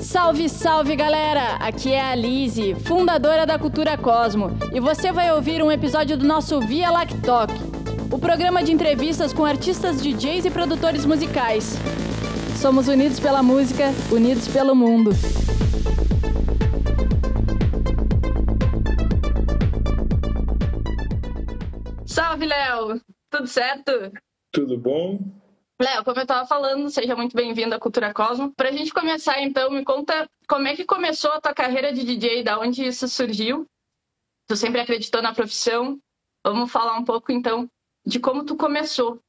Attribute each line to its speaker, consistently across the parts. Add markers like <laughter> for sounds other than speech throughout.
Speaker 1: Salve, salve galera! Aqui é a Lise, fundadora da Cultura Cosmo, e você vai ouvir um episódio do nosso Via Lactoc, o programa de entrevistas com artistas, DJs e produtores musicais. Somos unidos pela música, unidos pelo mundo. Salve, Léo! Tudo certo?
Speaker 2: Tudo bom?
Speaker 1: Léo, como eu estava falando, seja muito bem-vindo à Cultura Cosmo. Para a gente começar, então, me conta como é que começou a tua carreira de DJ, da onde isso surgiu? Tu sempre acreditou na profissão? Vamos falar um pouco, então, de como tu começou.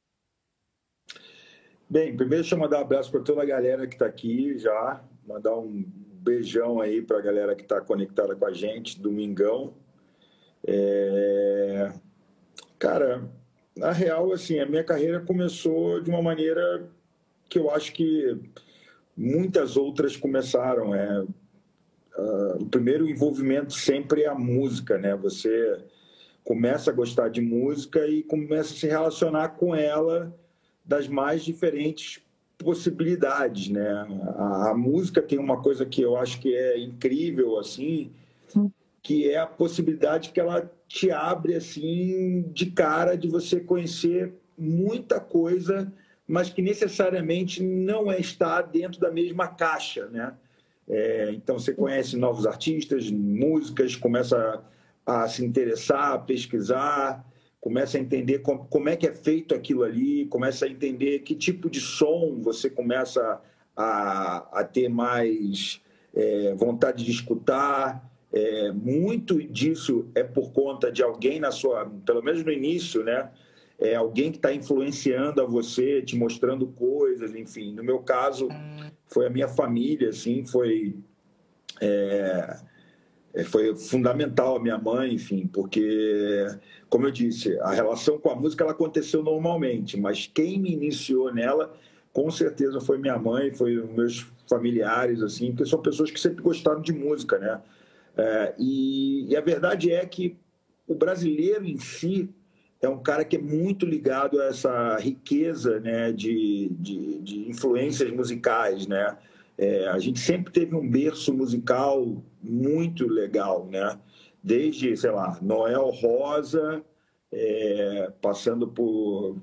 Speaker 2: Bem, primeiro deixa eu mandar um abraço para toda a galera que está aqui já, mandar um beijão aí para a galera que está conectada com a gente, domingão. É... Cara, na real, assim, a minha carreira começou de uma maneira que eu acho que muitas outras começaram. É, uh, o primeiro envolvimento sempre é a música, né? Você começa a gostar de música e começa a se relacionar com ela das mais diferentes possibilidades, né? A, a música tem uma coisa que eu acho que é incrível, assim, que é a possibilidade que ela te abre assim de cara de você conhecer muita coisa, mas que necessariamente não é estar dentro da mesma caixa, né? É, então você conhece novos artistas, músicas, começa a, a se interessar, a pesquisar, começa a entender como, como, é que é feito aquilo ali, começa a entender que tipo de som você começa a, a ter mais é, vontade de escutar. É, muito disso é por conta de alguém na sua, pelo menos no início, né? É alguém que está influenciando a você, te mostrando coisas, enfim. No meu caso, foi a minha família, assim, foi é, é, foi fundamental a minha mãe, enfim, porque, como eu disse, a relação com a música ela aconteceu normalmente, mas quem me iniciou nela, com certeza foi minha mãe, foi meus familiares, assim, porque são pessoas que sempre gostaram de música, né? É, e, e, a verdade é que o brasileiro em si é um cara que é muito ligado a essa riqueza né, de, de, de influências musicais. Né? É, a gente sempre teve um berço musical muito legal, né? desde, sei lá, Noel Rosa, é, passando por,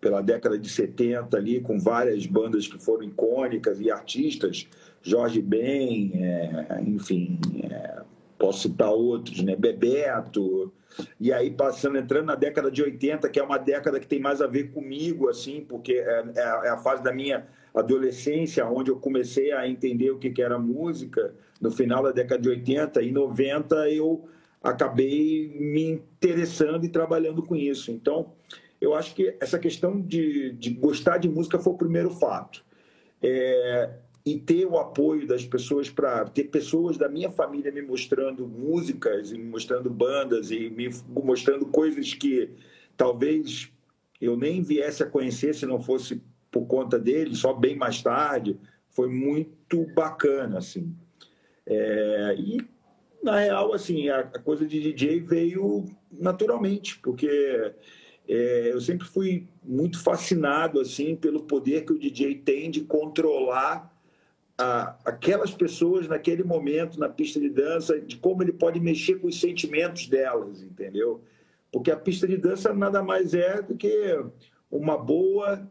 Speaker 2: pela década de 70 ali, com várias bandas que foram icônicas e artistas Jorge Ben, é, enfim, é, posso citar outros, né? Bebeto, e aí passando, entrando na década de 80, que é uma década que tem mais a ver comigo, assim, porque é, é, é a fase da minha adolescência, onde eu comecei a entender o que, que era música, no final da década de 80 e 90 eu acabei me interessando e trabalhando com isso. Então, eu acho que essa questão de, de gostar de música foi o primeiro fato. É, e ter o apoio das pessoas para ter pessoas da minha família me mostrando músicas e me mostrando bandas e me mostrando coisas que talvez eu nem viesse a conhecer se não fosse por conta dele, só bem mais tarde, foi muito bacana assim. É, e na real assim a, a, coisa de DJ veio naturalmente porque é, eu sempre fui muito fascinado assim pelo poder que o DJ tem de controlar a, aquelas pessoas naquele momento na pista de dança, de como ele pode mexer com os sentimentos delas, entendeu? Porque a pista de dança nada mais é do que uma boa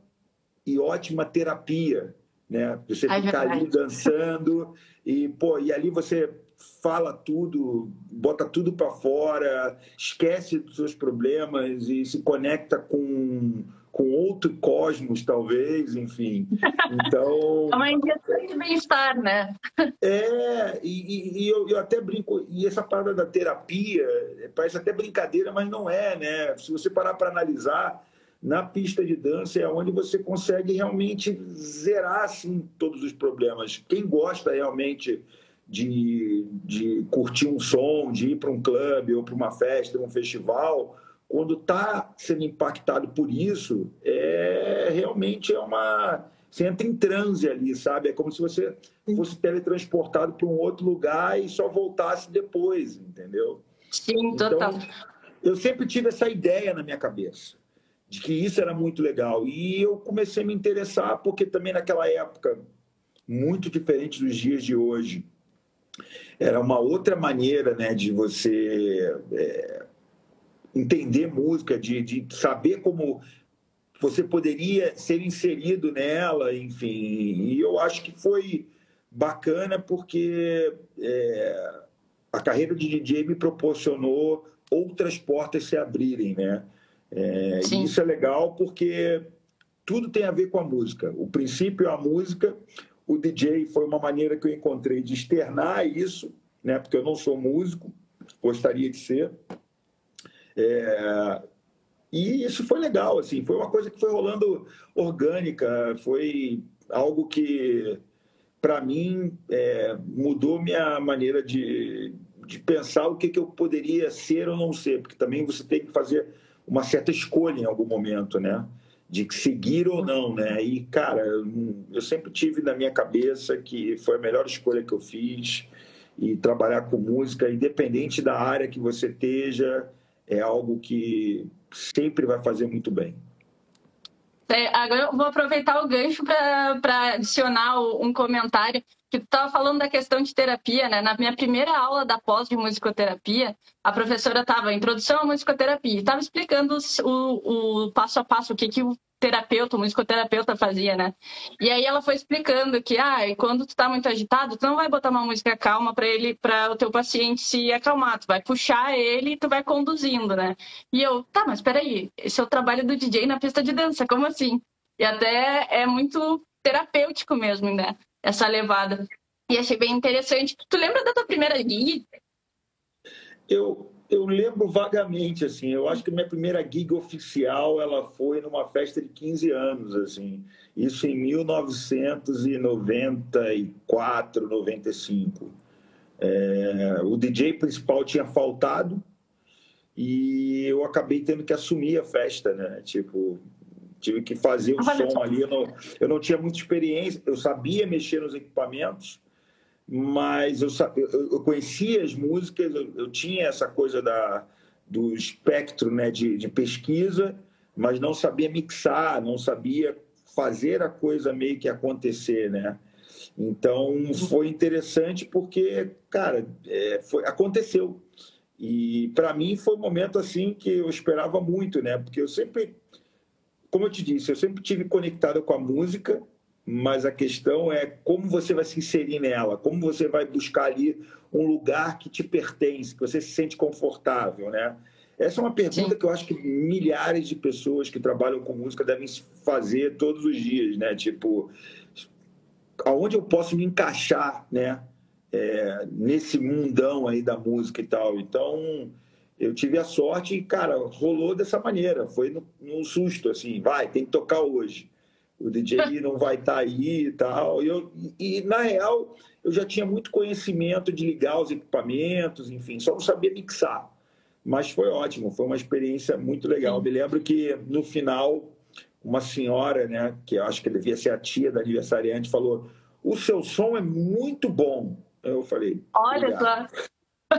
Speaker 2: e ótima terapia, né? Você é ficar ali dançando e pô, e ali você fala tudo, bota tudo para fora, esquece dos seus problemas e se conecta com com outro cosmos, talvez, enfim. Então. <laughs>
Speaker 1: É uma injeção de bem-estar, né?
Speaker 2: É, e, e eu, eu, até brinco, e essa parada da terapia, parece até brincadeira, mas não é, né? Se você parar para analisar, na pista de dança é onde você consegue realmente zerar assim, todos os problemas. Quem gosta realmente de, de curtir um som, de ir para um clube ou para uma festa, um festival quando está sendo impactado por isso, é realmente é uma. Você entra em transe ali, sabe? É como se você fosse teletransportado para um outro lugar e só voltasse depois, entendeu?
Speaker 1: Sim, então, total.
Speaker 2: Eu sempre tive essa ideia na minha cabeça, de que isso era muito legal. E eu comecei a me interessar, porque também naquela época muito diferente dos dias de hoje. Era uma outra maneira né, de você é, entender música, de, de saber como você poderia ser inserido nela, enfim. E eu acho que foi bacana porque é, a carreira de DJ me proporcionou outras portas se abrirem, né? É, isso é legal porque tudo tem a ver com a música. O princípio é a música. O DJ foi uma maneira que eu encontrei de externar isso, né? Porque eu não sou músico, gostaria de ser. É, e isso foi legal, assim, foi uma coisa que foi rolando orgânica, foi algo que, para mim, é, mudou minha maneira de, de pensar o que, que eu poderia ser ou não ser, porque também você tem que fazer uma certa escolha em algum momento, né? De seguir ou não, né? E, cara, eu sempre tive na minha cabeça que foi a melhor escolha que eu fiz e trabalhar com música, independente da área que você esteja, é algo que sempre vai fazer muito bem.
Speaker 3: É, agora eu vou aproveitar o gancho para adicionar um comentário que tu estava falando da questão de terapia, né? Na minha primeira aula da pós de musicoterapia, a professora estava introdução à musicoterapia, estava explicando o, o, passo a passo o que, que o terapeuta, o musicoterapeuta fazia, né? E aí ela foi explicando que, ah, quando tu tá muito agitado, tu não vai botar uma música calma para ele, para o teu paciente se acalmar, tu vai puxar ele e tu vai conduzindo, né? E eu, tá, mas peraí, esse é o trabalho do DJ na pista de dança, como assim? E até é muito terapêutico mesmo, né? Essa levada. E achei bem interessante. Tu lembra da tua primeira gig?
Speaker 2: Eu, eu lembro vagamente, assim, eu acho que minha primeira gig oficial ela foi numa festa de 15 anos, assim, isso em 1994, 95. É, o DJ principal tinha faltado e eu acabei tendo que assumir a festa, né? Tipo, tive que fazer o som ali. Eu não, eu não tinha muita experiência, eu sabia mexer nos equipamentos, mas eu, eu, eu conhecia as músicas, eu, eu, tinha essa coisa da, do espectro né, de, de pesquisa, mas não sabia mixar, não sabia fazer a coisa meio que acontecer, né? Então foi interessante porque, cara, é, foi, aconteceu. E para mim foi um momento assim que eu esperava muito, né? Porque eu sempre, como eu te disse, eu sempre tive conectado com a música mas a questão é como você vai se inserir nela, como você vai buscar ali um lugar que te pertence, que você se sente confortável, né? Essa é uma pergunta Sim. que eu acho que milhares de pessoas que trabalham com música devem fazer todos os dias, né? Tipo, aonde eu posso me encaixar, né? É, nesse mundão aí da música e tal. Então, eu tive a sorte e, cara, rolou dessa maneira. Foi no, num susto, assim, vai, tem que tocar hoje o DJ <laughs> não vai estar tá aí e tal. E, eu, e, na real, eu já tinha muito conhecimento de ligar os equipamentos, enfim, só não sabia mixar. Mas foi ótimo, foi uma experiência muito legal. Eu me lembro que no final, uma senhora, né, que eu acho que devia ser a tia da aniversariante, falou: O seu som é muito bom. Eu falei:
Speaker 3: Olha só.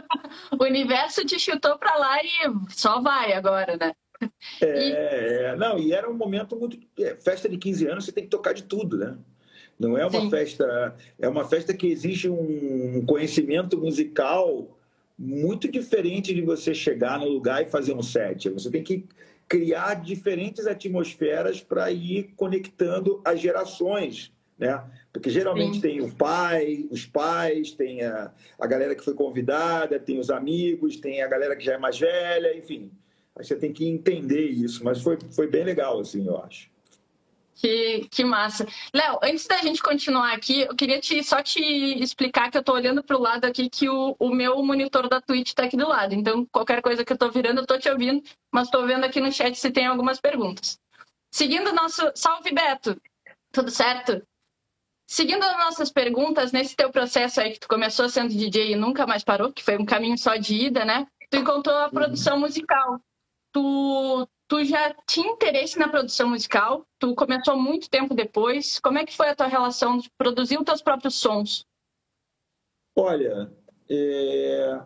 Speaker 3: <laughs> o universo te chutou para lá e só vai agora, né?
Speaker 2: É, é, não, e era um momento muito. É, festa de 15 anos, você tem que tocar de tudo, né? Não é uma Sim. festa. É uma festa que exige um conhecimento musical muito diferente de você chegar no lugar e fazer um set. Você tem que criar diferentes atmosferas para ir conectando as gerações, né? Porque geralmente Sim. tem o pai, os pais, tem a, a galera que foi convidada, tem os amigos, tem a galera que já é mais velha, enfim. Aí você tem que entender isso, mas foi, foi bem legal, assim, eu acho.
Speaker 3: Que, que massa. Léo, antes da gente continuar aqui, eu queria te, só te explicar que eu estou olhando para o lado aqui que o, o meu monitor da Twitch está aqui do lado. Então, qualquer coisa que eu estou virando, eu estou te ouvindo, mas estou vendo aqui no chat se tem algumas perguntas. Seguindo o nosso. Salve, Beto! Tudo certo? Seguindo as nossas perguntas, nesse teu processo aí que tu começou sendo DJ e nunca mais parou, que foi um caminho só de ida, né? Tu encontrou a produção musical tu, tu já tinha interesse na produção musical? Tu começou muito tempo depois. Como é que foi a tua relação de produzir os teus próprios sons?
Speaker 2: Olha, é...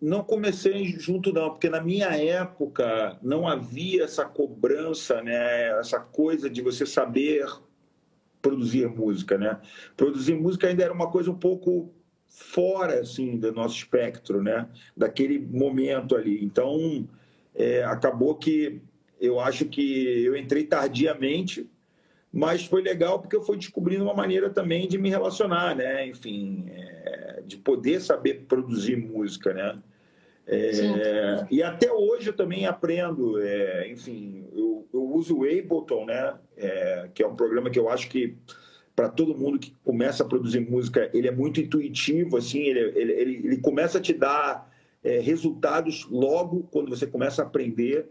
Speaker 2: não comecei junto não, porque na minha época não havia essa cobrança, né? Essa coisa de você saber produzir música, né? Produzir música ainda era uma coisa um pouco fora assim do nosso espectro, né? Daquele momento ali. Então é, acabou que eu acho que eu entrei tardiamente, mas foi legal porque eu fui descobrindo uma maneira também de me relacionar, né? Enfim, é, de poder saber produzir música, né? É, e até hoje eu também aprendo, é, enfim, eu, eu, uso o Ableton, né? É, que é um programa que eu acho que para todo mundo que começa a produzir música, ele é muito intuitivo, assim, ele, ele, ele, ele começa a te dar é, resultados logo quando você começa a aprender.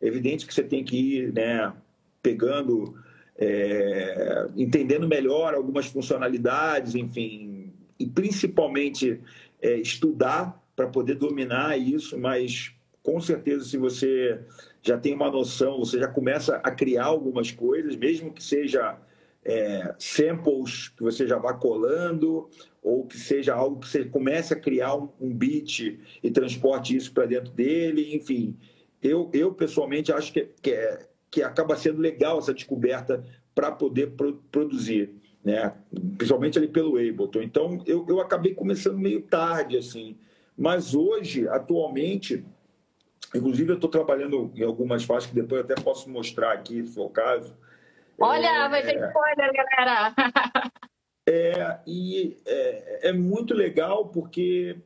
Speaker 2: É evidente que você tem que ir, né, pegando, é, entendendo melhor algumas funcionalidades, enfim, e principalmente é, estudar para poder dominar isso, mas com certeza se você já tem uma noção, você já começa a criar algumas coisas, mesmo que seja é, samples que você já vá colando, ou que seja algo que você comece a criar um, um beat e transporte isso para dentro dele, enfim. Eu, eu pessoalmente acho que, que, é, que acaba sendo legal essa descoberta para poder pro, produzir, né? principalmente ali pelo Ableton. Então, eu, eu acabei começando meio tarde, assim, mas hoje, atualmente, inclusive eu estou trabalhando em algumas faixas que depois eu até posso mostrar aqui, se for o caso.
Speaker 3: Olha, é, vai ter spoiler, galera! <laughs>
Speaker 2: É, e é, é muito legal porque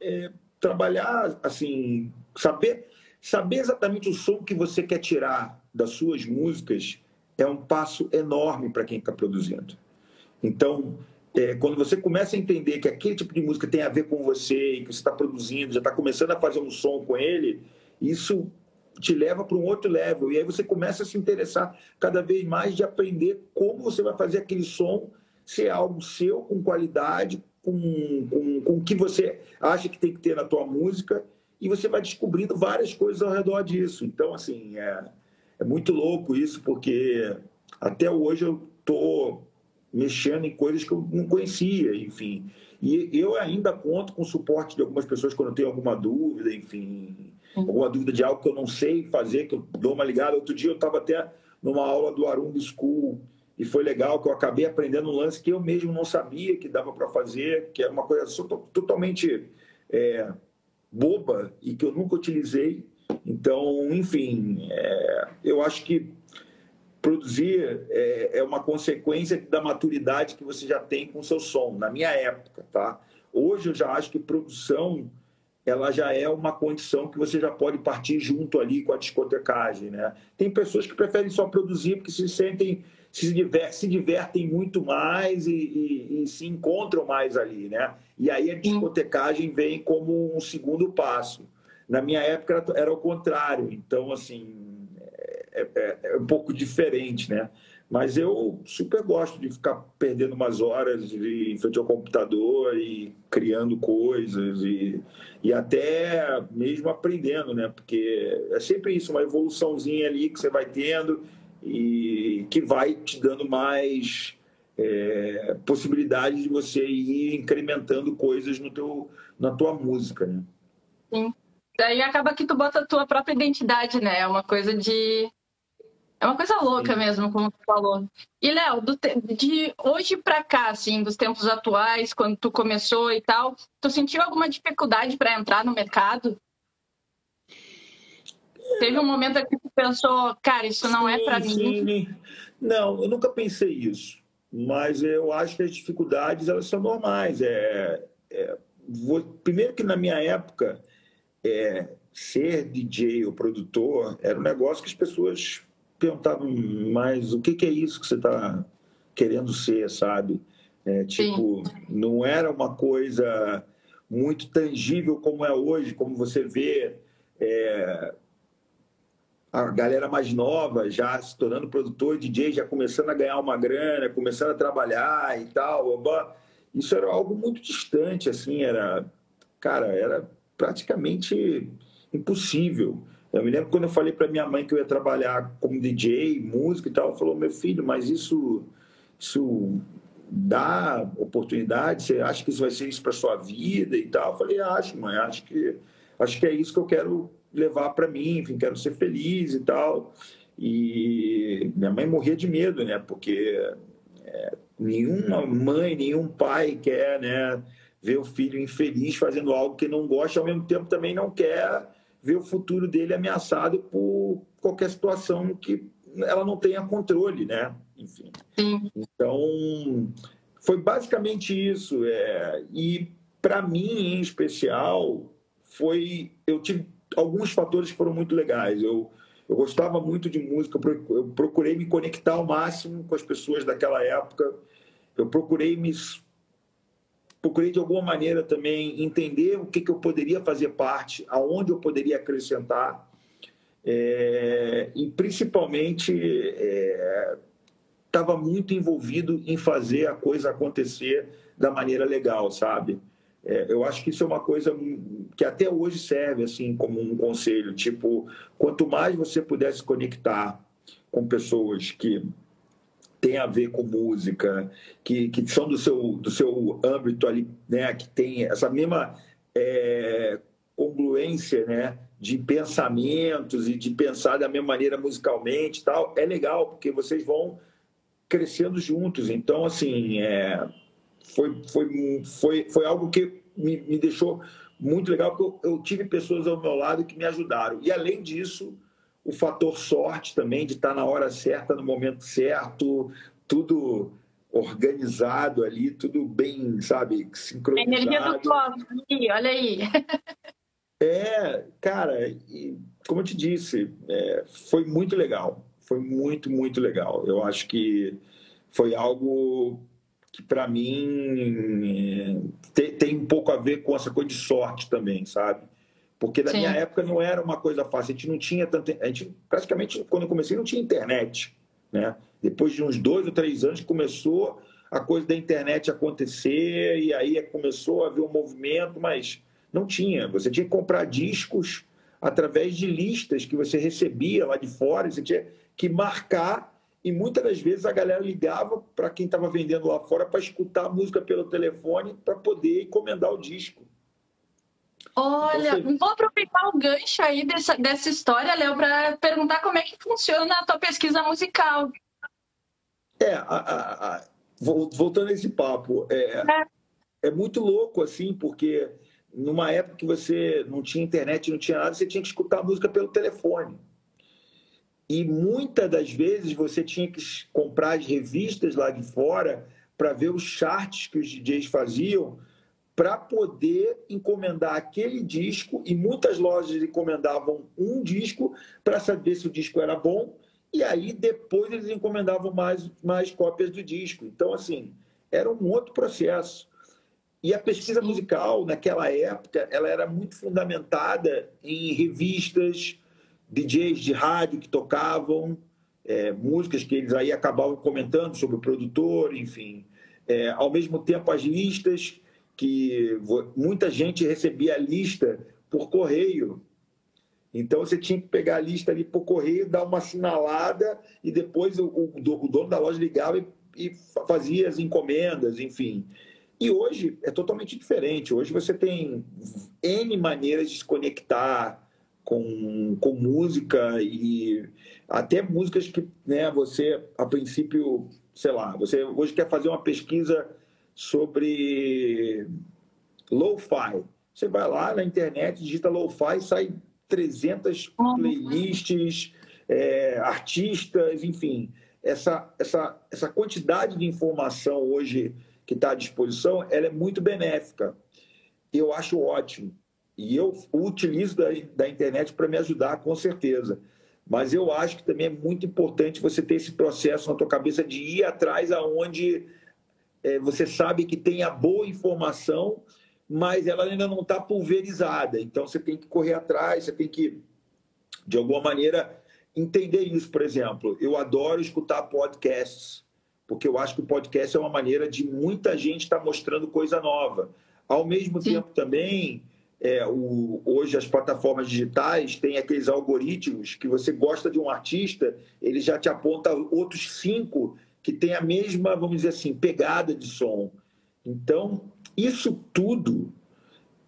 Speaker 2: é, trabalhar, assim, saber, saber exatamente o som que você quer tirar das suas músicas é um passo enorme para quem está produzindo. Então, é, quando você começa a entender que aquele tipo de música tem a ver com você e que você está produzindo, já está começando a fazer um som com ele, isso te leva para um outro level. E aí você começa a se interessar cada vez mais de aprender como você vai fazer aquele som ser algo seu, com qualidade, com, com, com o que você acha que tem que ter na tua música, e você vai descobrindo várias coisas ao redor disso. Então, assim, é, é muito louco isso, porque até hoje eu estou mexendo em coisas que eu não conhecia, enfim. E eu ainda conto com o suporte de algumas pessoas quando eu tenho alguma dúvida, enfim, alguma dúvida de algo que eu não sei fazer, que eu dou uma ligada. Outro dia eu estava até numa aula do Arumbo School e foi legal que eu acabei aprendendo um lance que eu mesmo não sabia que dava para fazer, que é uma coisa totalmente é, boba e que eu nunca utilizei. Então, enfim, é, eu acho que produzir é, é, uma consequência da maturidade que você já tem com o seu som, na minha época, tá? Hoje eu já acho que produção ela já é uma condição que você já pode partir junto ali com a discotecagem, né? Tem pessoas que preferem só produzir porque se sentem se, diver, se divertem muito mais e, e, e, se encontram mais ali, né? E aí a discotecagem vem como um segundo passo. Na minha época era, era o contrário, então assim é, é, é, um pouco diferente, né? Mas eu super gosto de ficar perdendo umas horas de, em frente ao computador e criando coisas e, e até mesmo aprendendo, né? Porque é sempre isso, uma evoluçãozinha ali que você vai tendo e que vai te dando mais é, possibilidades de você ir incrementando coisas no teu, na tua música, né?
Speaker 3: Sim. Daí acaba que tu bota a tua própria identidade, né? É uma coisa de é uma coisa louca Sim. mesmo, como tu falou. E, Léo, de hoje para cá, assim, dos tempos atuais, quando tu começou e tal, tu sentiu alguma dificuldade para entrar no mercado? Teve um momento que tu pensou, cara, isso não é sim, é para mim?
Speaker 2: Não, eu nunca pensei isso. Mas eu acho que as dificuldades, elas são normais. É, é vou, primeiro que na minha época, é, ser DJ ou produtor era um negócio que as pessoas perguntavam mais o que, que é isso que você está querendo ser, sabe? É, tipo, Sim. não era uma coisa muito tangível como é hoje, como você vê é, a galera mais nova já se tornando produtor, DJ, já começando a ganhar uma grana, começando a trabalhar e tal. Isso era algo muito distante, assim, era, cara, era praticamente impossível. Eu me lembro quando eu falei para minha mãe que eu ia trabalhar como DJ, música e tal, ela falou: meu filho, mas isso, isso dá oportunidade? Você acha que isso vai ser isso para sua vida e tal? Eu falei: acho, mãe, acho que, acho que é isso que eu quero levar para mim, enfim, quero ser feliz e tal. E minha mãe morria de medo, né? Porque é, nenhuma mãe, nenhum pai quer né, ver o filho infeliz fazendo algo que não gosta, ao mesmo tempo também não quer ver o futuro dele ameaçado por qualquer situação que ela não tenha controle, né? Enfim. Sim. Então, foi basicamente isso. É, e para mim, em especial, foi eu tive alguns fatores que foram muito legais. Eu, eu gostava muito de música, eu procurei me conectar ao máximo com as pessoas daquela época. Eu procurei me procurei de alguma maneira também entender o que, que eu poderia fazer parte, aonde eu poderia acrescentar. É, e principalmente estava é, muito envolvido em fazer a coisa acontecer da maneira legal, sabe? É, eu acho que isso é uma coisa que até hoje serve assim como um conselho, tipo, quanto mais você puder se conectar com pessoas que têm a ver com música, que, que são do seu, do seu âmbito ali, né, que tem essa mesma é, congruência, né, de pensamentos e de pensar da mesma maneira musicalmente tal, é legal, porque vocês vão crescendo juntos. Então, assim, é, foi, foi, foi, foi algo que me, me deixou muito legal, porque eu, eu, tive pessoas ao meu lado que me ajudaram. E, além disso, o fator sorte também, de estar na hora certa, no momento certo, tudo organizado ali, tudo bem, sabe, sincronizado.
Speaker 3: A energia do cosmos, olha aí. <laughs>
Speaker 2: É, cara, como eu te disse, é, foi muito legal. Foi muito, muito legal. Eu acho que foi algo que para mim tem, tem, um pouco a ver com essa coisa de sorte também, sabe? Porque na Sim. minha época não era uma coisa fácil, a gente não tinha tanto. A gente praticamente, quando eu comecei, não tinha internet. Né? Depois de uns dois ou três anos, começou a coisa da internet acontecer, e aí começou a haver um movimento, mas não tinha. Você tinha que comprar discos através de listas que você recebia lá de fora, você tinha que marcar e muitas das vezes a galera ligava para quem estava vendendo lá fora para escutar a música pelo telefone para poder encomendar o disco.
Speaker 3: Olha, então, você... vou aproveitar o gancho aí dessa, dessa história, Léo, para perguntar como é que funciona a tua pesquisa musical.
Speaker 2: É, a, a, a, voltando a esse papo, é, é. é muito louco assim, porque numa época que você não tinha internet, não tinha nada, você tinha que escutar a música pelo telefone. E muitas das vezes você tinha que comprar as revistas lá de fora para ver os charts que os DJs faziam para poder encomendar aquele disco e muitas lojas encomendavam um disco para saber se o disco era bom e aí depois eles encomendavam mais, mais cópias do disco. Então, assim, era um outro processo. E a pesquisa musical, naquela época, ela era muito fundamentada em revistas, DJs de rádio que tocavam é, músicas que eles aí acabavam comentando sobre o produtor, enfim. É, ao mesmo tempo, as listas, que muita gente recebia a lista por correio. Então, você tinha que pegar a lista ali por correio, dar uma assinalada e depois o, o, o dono da loja ligava e, e fazia as encomendas, enfim. E hoje é totalmente diferente. Hoje você tem N maneiras de se conectar, com, com música e até músicas que né, você, a princípio, sei lá, você hoje quer fazer uma pesquisa sobre lo-fi. Você vai lá na internet, digita lo-fi, sai 300 playlists, é, artistas, enfim. Essa, essa, essa quantidade de informação hoje que está à disposição, ela é muito benéfica. Eu acho ótimo. E eu utilizo da, da internet para me ajudar, com certeza. Mas eu acho que também é muito importante você ter esse processo na tua cabeça de ir atrás aonde é, você sabe que tem a boa informação, mas ela ainda não está pulverizada. Então você tem que correr atrás, você tem que, de alguma maneira, entender isso. Por exemplo, eu adoro escutar podcasts, porque eu acho que o podcast é uma maneira de muita gente estar tá mostrando coisa nova. Ao mesmo Sim. tempo também é, o, hoje as plataformas digitais têm aqueles algoritmos que você gosta de um artista, ele já te aponta outros cinco que têm a mesma, vamos dizer assim, pegada de som. Então, isso tudo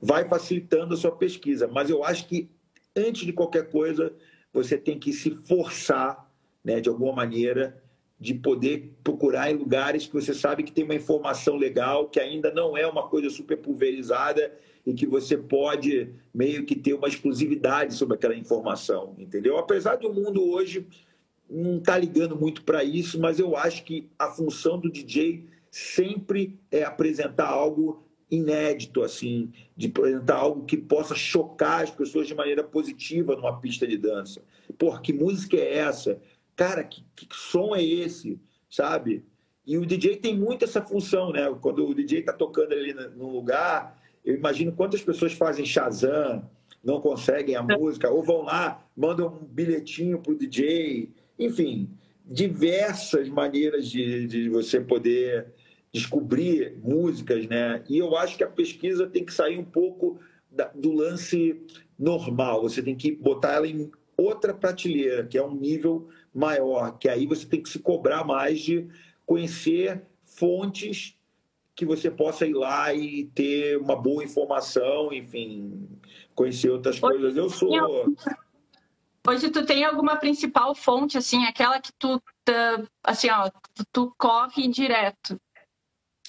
Speaker 2: vai facilitando a sua pesquisa, mas eu acho que antes de qualquer coisa, você tem que se forçar, né, de alguma maneira, de poder procurar em lugares que você sabe que tem uma informação legal, que ainda não é uma coisa super pulverizada e que você pode meio que ter uma exclusividade sobre aquela informação, entendeu? Apesar do mundo hoje não estar tá ligando muito para isso, mas eu acho que a função do DJ sempre é apresentar algo inédito, assim, de apresentar algo que possa chocar as pessoas de maneira positiva numa pista de dança. Porra, que música é essa? Cara, que, que som é esse? Sabe? E o DJ tem muito essa função, né? Quando o DJ está tocando ali no lugar, eu imagino quantas pessoas fazem Shazam, não conseguem a é. música, ou vão lá, mandam um bilhetinho para o DJ. Enfim, diversas maneiras de, de você poder descobrir músicas, né? E eu acho que a pesquisa tem que sair um pouco da, do lance normal. Você tem que botar ela em outra prateleira, que é um nível maior, que aí você tem que se cobrar mais de conhecer fontes que você possa ir lá e ter uma boa informação, enfim, conhecer outras coisas. Eu sou.
Speaker 3: Hoje tu tem alguma principal fonte, assim, aquela que tu, assim, ó, tu corre direto?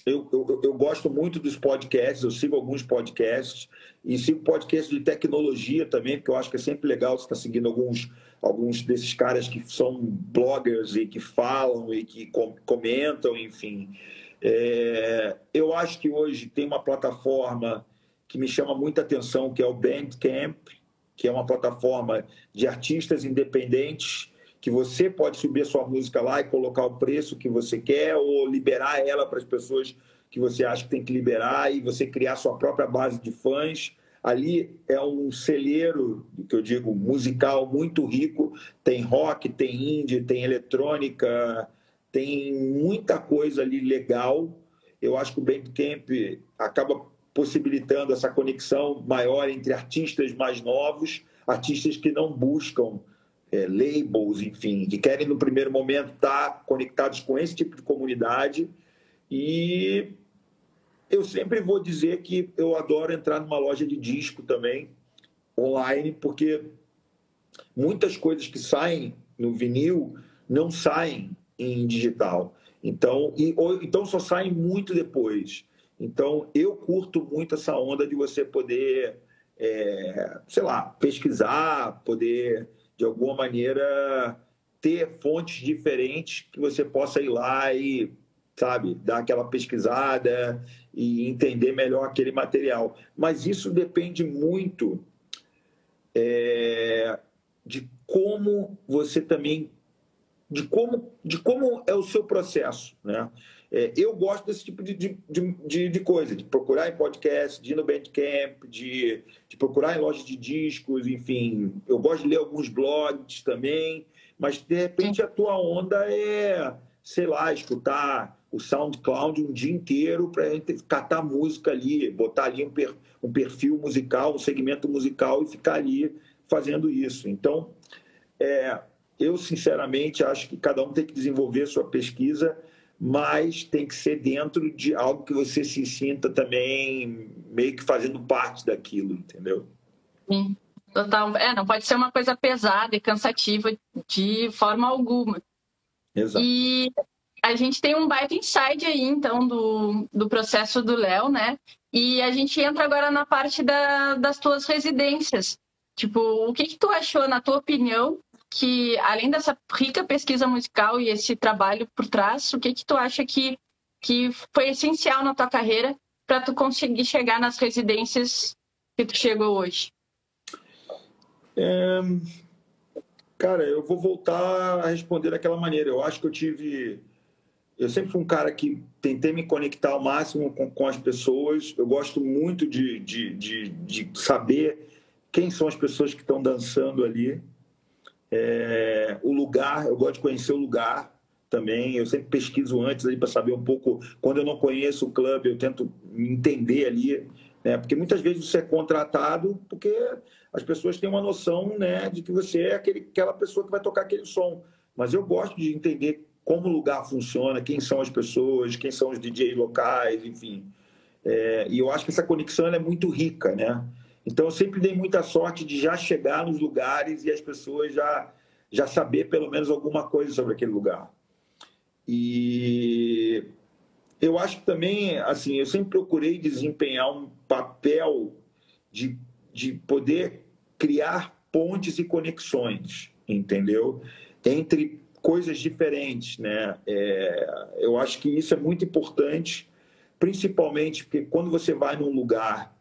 Speaker 2: Eu, eu, eu, gosto muito dos podcasts, eu sigo alguns podcasts e sigo podcasts de tecnologia também, porque eu acho que é sempre legal você estar seguindo alguns, alguns desses caras que são bloggers e que falam e que comentam, enfim. É, eu acho que hoje tem uma plataforma que me chama muita atenção, que é o Bandcamp, que é uma plataforma de artistas independentes que você pode subir a sua música lá e colocar o preço que você quer ou liberar ela para as pessoas que você acha que tem que liberar e você criar sua própria base de fãs. Ali é um celeiro, que eu digo, musical muito rico. Tem rock, tem indie, tem eletrônica, tem muita coisa ali legal. Eu acho que o Bandcamp acaba possibilitando essa conexão maior entre artistas mais novos, artistas que não buscam é, labels, enfim, que querem no primeiro momento estar conectados com esse tipo de comunidade. E eu sempre vou dizer que eu adoro entrar numa loja de disco também, online, porque muitas coisas que saem no vinil não saem em digital. Então, e, ou, então só saem muito depois. Então, eu curto muito essa onda de você poder, é, sei lá, pesquisar, poder, de alguma maneira, ter fontes diferentes que você possa ir lá e, sabe, dar aquela pesquisada e entender melhor aquele material. Mas isso depende muito é, de como você também de como, de como é o seu processo. Né? É, eu gosto desse tipo de, de, de, de, coisa, de procurar em podcast, de ir no Bandcamp, de, de procurar em lojas de discos, enfim. Eu gosto de ler alguns blogs também, mas de repente a tua onda é, sei lá, escutar o SoundCloud um dia inteiro para catar música ali, botar ali um, per, um perfil musical, um segmento musical e ficar ali fazendo isso. Então, é, eu, sinceramente, acho que cada um tem que desenvolver sua pesquisa, mas tem que ser dentro de algo que você se sinta também meio que fazendo parte daquilo, entendeu?
Speaker 3: Sim, total. É, não pode ser uma coisa pesada e cansativa de forma alguma.
Speaker 2: Exato.
Speaker 3: E a gente tem um baita insight aí, então, do, do processo do Léo, né? E a gente entra agora na parte da, das tuas residências. Tipo, o que, que tu achou, na tua opinião, que, além dessa rica pesquisa musical e esse trabalho por trás, o que que tu acha que, que foi essencial na tua carreira para tu conseguir chegar nas residências que tu chegou hoje?
Speaker 2: É... Cara, eu vou voltar a responder daquela maneira. Eu acho que eu tive. Eu sempre fui um cara que tentei me conectar ao máximo com, com as pessoas. Eu gosto muito de, de, de, de saber quem são as pessoas que estão dançando ali. É, o lugar, eu gosto de conhecer o lugar também. Eu sempre pesquiso antes ali para saber um pouco. Quando eu não conheço o clube, eu tento entender ali, né? Porque muitas vezes você é contratado porque as pessoas têm uma noção, né, de que você é aquele, aquela pessoa que vai tocar aquele som. Mas eu gosto de entender como o lugar funciona, quem são as pessoas, quem são os DJs locais, enfim. É, e eu acho que essa conexão é muito rica, né? Então, eu sempre dei muita sorte de já chegar nos lugares e as pessoas já, já saber pelo menos alguma coisa sobre aquele lugar. E eu acho que também, assim, eu sempre procurei desempenhar um papel de, de poder criar pontes e conexões, entendeu? Entre coisas diferentes, né? É, eu acho que isso é muito importante, principalmente porque quando você vai num lugar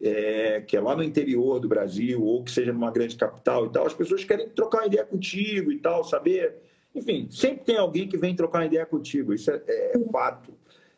Speaker 2: é, que é lá no interior do Brasil ou que seja numa grande capital e tal, as pessoas querem trocar ideia contigo e tal, saber. Enfim, sempre tem alguém que vem trocar ideia contigo, isso é, é fato.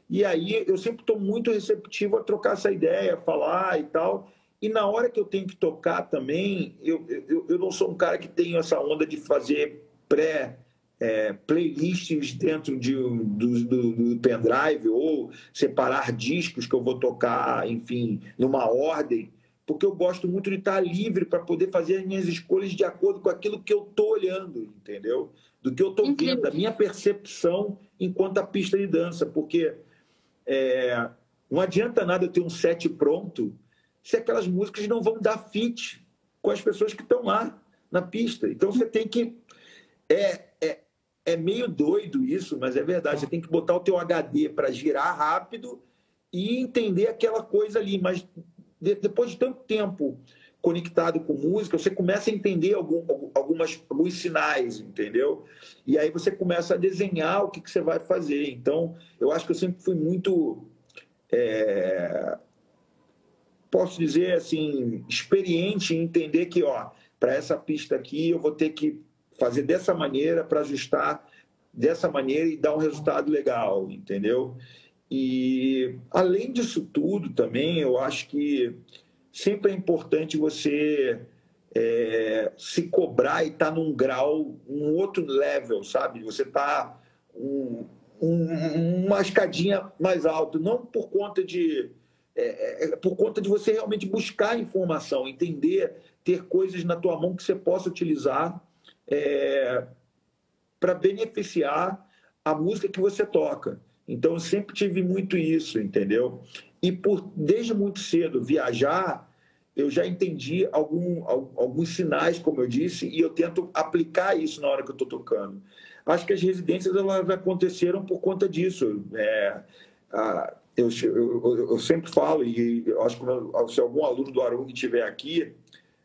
Speaker 2: E aí eu sempre estou muito receptivo a trocar essa ideia, falar e tal. E na hora que eu tenho que tocar também, eu, eu, eu não sou um cara que tem essa onda de fazer pré é, playlists dentro de, do, do, do, pendrive ou separar discos que eu vou tocar, enfim, numa ordem, porque eu gosto muito de estar livre para poder fazer as minhas escolhas de acordo com aquilo que eu estou olhando, entendeu? Do que eu estou vendo, a minha percepção enquanto a pista de dança, porque é, não adianta nada eu ter um set pronto se aquelas músicas não vão dar fit com as pessoas que estão lá na pista. Então você tem que. É, é, é meio doido isso, mas é verdade. Você tem que botar o teu HD para girar rápido e entender aquela coisa ali. Mas de, depois de tanto tempo conectado com música, você começa a entender algum, algumas, alguns sinais, entendeu? E aí você começa a desenhar o que, que você vai fazer. Então, eu acho que eu sempre fui muito. É, posso dizer assim, experiente em entender que, ó, para essa pista aqui eu vou ter que fazer dessa maneira para ajustar dessa maneira e dar um resultado legal, entendeu? E além disso tudo também, eu acho que sempre é importante você é, se cobrar e estar tá num grau, um outro level, sabe? Você está um, um, uma escadinha mais alto, não por conta de é, é, é, por conta de você realmente buscar informação, entender, ter coisas na tua mão que você possa utilizar é, para beneficiar a música que você toca. Então, eu sempre tive muito isso, entendeu? E por desde muito cedo viajar, eu já entendi algum, alguns sinais, como eu disse, e eu tento aplicar isso na hora que eu estou tocando. Acho que as residências elas aconteceram por conta disso. É, a, eu, eu, eu, sempre falo, e acho que se algum aluno do Arung estiver aqui,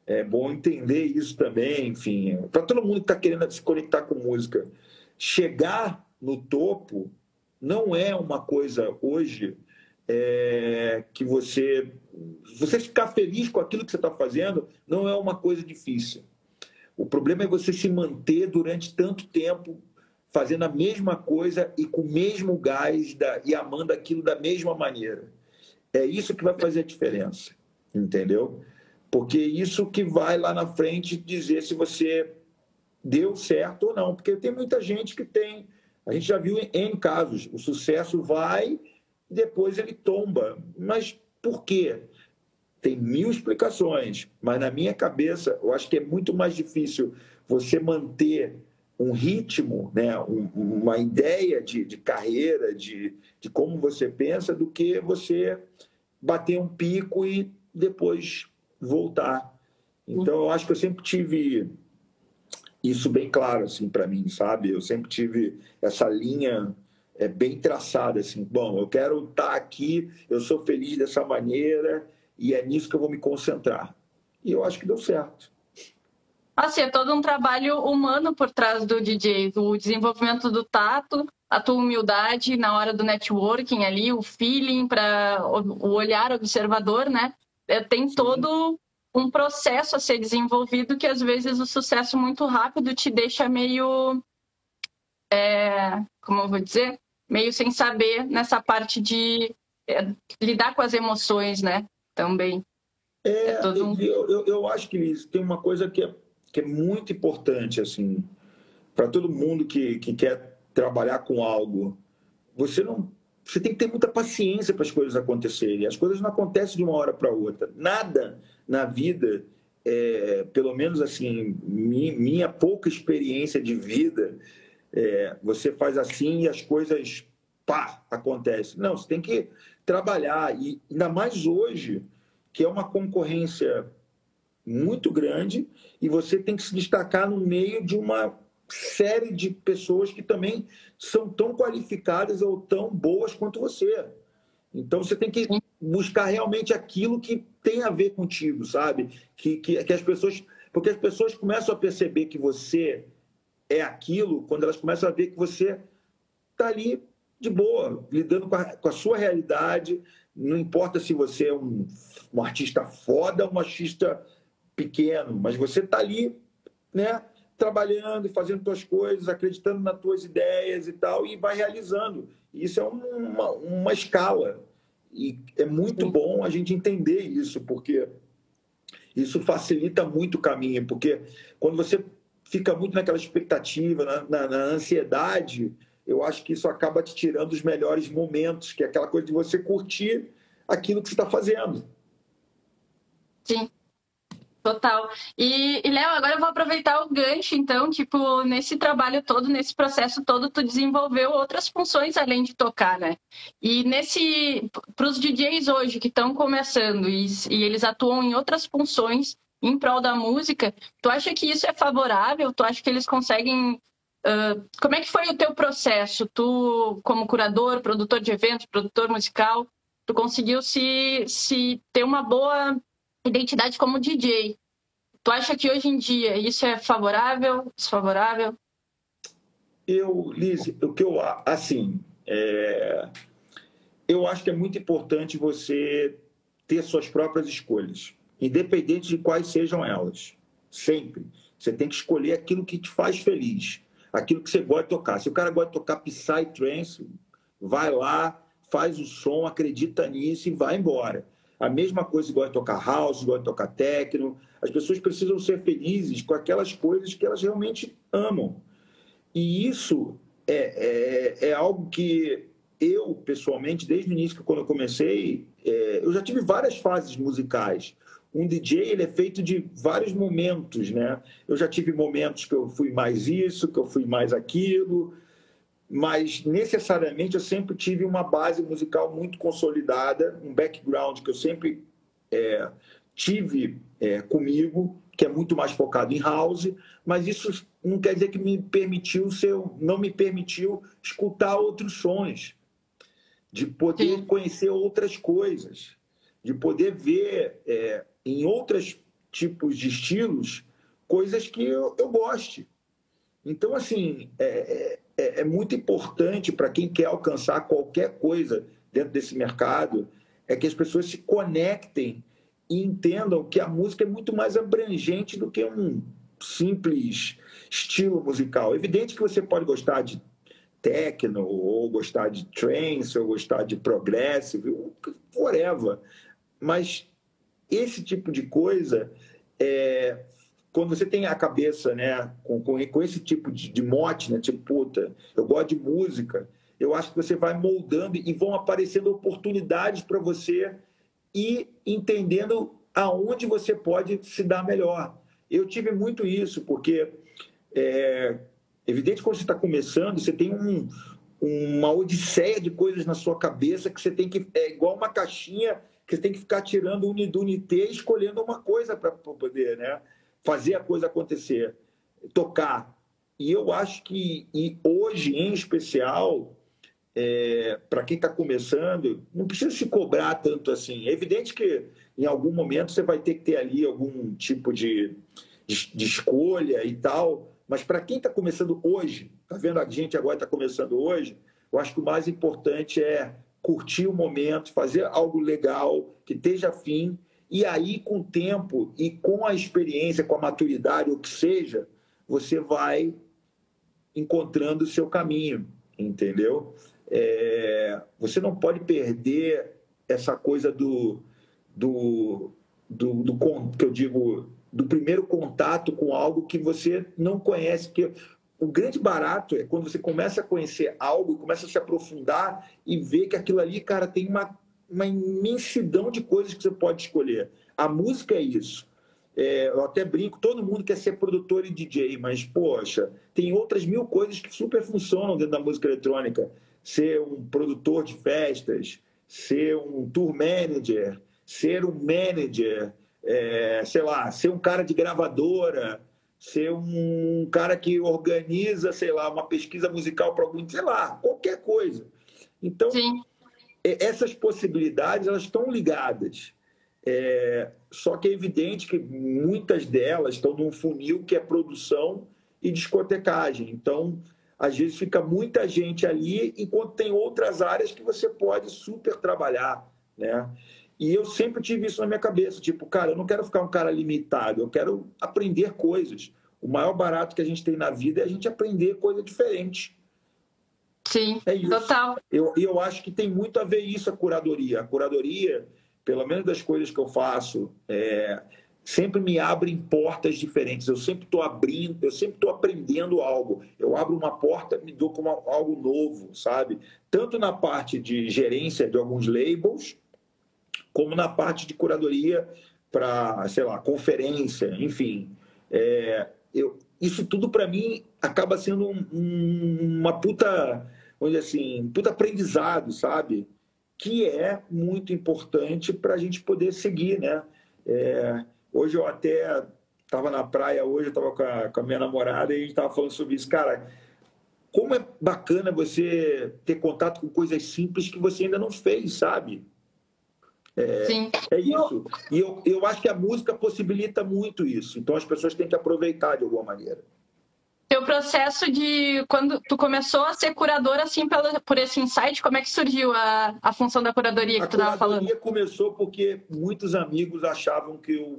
Speaker 2: é bom entender isso também, enfim, para todo mundo que está querendo se conectar com música. Chegar no topo não é uma coisa hoje é, que você. Você ficar feliz com aquilo que você está fazendo não é uma coisa difícil. O problema é você se manter durante tanto tempo fazendo a mesma coisa e com o mesmo gás da, e amando aquilo da mesma maneira. É isso que vai fazer a diferença, entendeu? Porque isso que vai lá na frente dizer se você deu certo ou não. Porque tem muita gente que tem. A gente já viu em casos. O sucesso vai e depois ele tomba. Mas por quê? Tem mil explicações. Mas na minha cabeça, eu acho que é muito mais difícil você manter um ritmo, né, um, uma ideia de, de carreira, de, de como você pensa, do que você bater um pico e depois voltar. Então, eu acho que eu sempre tive isso bem claro assim para mim, sabe? Eu sempre tive essa linha é, bem traçada assim. Bom, eu quero estar tá aqui, eu sou feliz dessa maneira e é nisso que eu vou me concentrar. E eu acho que deu certo.
Speaker 3: Assim, é todo um trabalho humano por trás do DJ, o desenvolvimento do tato, a tua humildade na hora do networking ali, o feeling para o olhar observador, né? É, tem Sim. todo um processo a ser desenvolvido que às vezes o sucesso muito rápido te deixa meio, é, como eu vou dizer, meio sem saber nessa parte de é, lidar com as emoções, né? Também.
Speaker 2: É, é um... eu, eu, eu acho que tem uma coisa que é que é muito importante assim para todo mundo que, que quer trabalhar com algo. Você não você tem que ter muita paciência para as coisas acontecerem. As coisas não acontecem de uma hora para outra. Nada na vida, é, pelo menos assim, minha pouca experiência de vida, é, você faz assim e as coisas pá, acontecem. Não, você tem que trabalhar e ainda mais hoje, que é uma concorrência muito grande e você tem que se destacar no meio de uma série de pessoas que também são tão qualificadas ou tão boas quanto você. Então você tem que buscar realmente aquilo que tem a ver contigo, sabe? Que, que, que as pessoas. Porque as pessoas começam a perceber que você é aquilo quando elas começam a ver que você está ali de boa, lidando com a, com a, sua realidade. Não importa se você é um, um artista foda ou um artista pequeno, mas você está ali, né? Trabalhando e fazendo suas coisas, acreditando nas tuas ideias e tal, e vai realizando. Isso é uma, uma escala. E é muito bom a gente entender isso, porque isso facilita muito o caminho. Porque quando você fica muito naquela expectativa, na, na, na ansiedade, eu acho que isso acaba te tirando os melhores momentos, que é aquela coisa de você curtir aquilo que você está fazendo.
Speaker 3: Sim. Total. E, e Léo, agora eu vou aproveitar o gancho, então, tipo, nesse trabalho todo, nesse processo todo, tu desenvolveu outras funções além de tocar, né? E nesse, para os DJs hoje que estão começando e, e eles atuam em outras funções em prol da música, tu acha que isso é favorável? Tu acha que eles conseguem Uh, como é que foi o teu processo? Tu, como curador, produtor de eventos, produtor musical, tu conseguiu se, se ter uma boa identidade como DJ. Tu acha que hoje em dia isso é favorável, desfavorável?
Speaker 2: Eu, Liz, o que eu assim, é... eu acho que é muito importante você ter suas próprias escolhas, independente de quais sejam elas. Sempre. Você tem que escolher aquilo que te faz feliz, aquilo que você gosta de tocar. Se o cara gosta de tocar Psytrance, vai lá, faz o som, acredita nisso e vai embora. A mesma coisa gosta de tocar house, gosta de tocar techno. As pessoas precisam ser felizes com aquelas coisas que elas realmente amam. E isso é, é, é algo que eu, pessoalmente, desde o início, quando eu comecei, é, eu já tive várias fases musicais. Um DJ ele é feito de vários momentos, né? Eu já tive momentos que eu fui mais isso, que eu fui mais aquilo, mas necessariamente eu sempre tive uma base musical muito consolidada, um background que eu sempre é, tive é, comigo, que é muito mais focado em house, mas isso não quer dizer que me permitiu ser, não me permitiu escutar outros sons, de poder Sim. conhecer outras coisas, de poder ver é, em outros tipos de estilos coisas que eu, eu goste. Então, assim, é, é é, muito importante para quem quer alcançar qualquer coisa dentro desse mercado, é que as pessoas se conectem e entendam que a música é muito mais abrangente do que um simples estilo musical. É evidente que você pode gostar de techno, ou gostar de trance, ou gostar de progressive, whatever. Mas esse tipo de coisa é, quando você tem a cabeça né, com, com, com esse tipo de, de, mote, né, tipo, puta, eu gosto de música, eu acho que você vai moldando e vão aparecendo oportunidades para você ir entendendo aonde você pode se dar melhor. Eu tive muito isso, porque é evidente quando você está começando, você tem um, uma odisseia de coisas na sua cabeça que você tem que. É igual uma caixinha que você tem que ficar tirando um do e escolhendo uma coisa para poder, né? Fazer a coisa acontecer, tocar. E eu acho que e hoje, em especial, é, para quem está começando, não precisa se cobrar tanto assim. É evidente que em algum momento você vai ter que ter ali algum tipo de, de, de escolha e tal, mas para quem está começando hoje, está vendo a gente agora está começando hoje, eu acho que o mais importante é curtir o momento, fazer algo legal, que esteja afim e aí, com o tempo e com a experiência, com a maturidade, o que seja, você vai encontrando o seu caminho, entendeu? É, você não pode perder essa coisa do, do, do, do, que eu digo do primeiro contato com algo que você não conhece. Que o grande barato é quando você começa a conhecer algo, começa a se aprofundar e ver que aquilo ali, cara, tem uma uma imensidão de coisas que você pode escolher. A música é isso. É, eu até brinco, todo mundo quer ser produtor e DJ, mas, poxa, tem outras mil coisas que super funcionam dentro da música eletrônica. Ser um produtor de festas, ser um tour manager, ser um manager, é, sei lá, ser um cara de gravadora, ser um cara que organiza, sei lá, uma pesquisa musical para algum, sei lá, qualquer coisa. Então, Sim. Essas possibilidades elas estão ligadas. É, só que é evidente que muitas delas estão num funil que é produção e discotecagem. Então, às vezes fica muita gente ali, enquanto tem outras áreas que você pode super trabalhar, né? E eu sempre tive isso na minha cabeça, tipo, cara, eu não quero ficar um cara limitado, eu quero aprender coisas. O maior barato que a gente tem na vida é a gente aprender coisa diferente.
Speaker 3: Sim, é isso. total.
Speaker 2: E eu, eu acho que tem muito a ver isso a curadoria. A curadoria, pelo menos das coisas que eu faço, é, sempre me abrem portas diferentes. Eu sempre estou abrindo, eu sempre estou aprendendo algo. Eu abro uma porta, me dou como algo novo, sabe? Tanto na parte de gerência de alguns labels, como na parte de curadoria para, sei lá, conferência, enfim. É, eu, isso tudo para mim acaba sendo um, um, uma puta, dizer assim, puta aprendizado, sabe? Que é muito importante para a gente poder seguir, né? É, Hoje eu até estava na praia, hoje eu estava com, com, a minha namorada e a gente estava falando sobre isso. Cara, como é bacana você ter contato com coisas simples que você ainda não fez, sabe? É, Sim. é isso. E eu, eu acho que a música possibilita muito isso. Então as pessoas têm que aproveitar de alguma maneira.
Speaker 3: Teu processo de quando tu começou a ser curadora assim pela, por esse insight, como é que surgiu a, a função da curadoria que a tu estava falando? A curadoria
Speaker 2: começou porque muitos amigos achavam que eu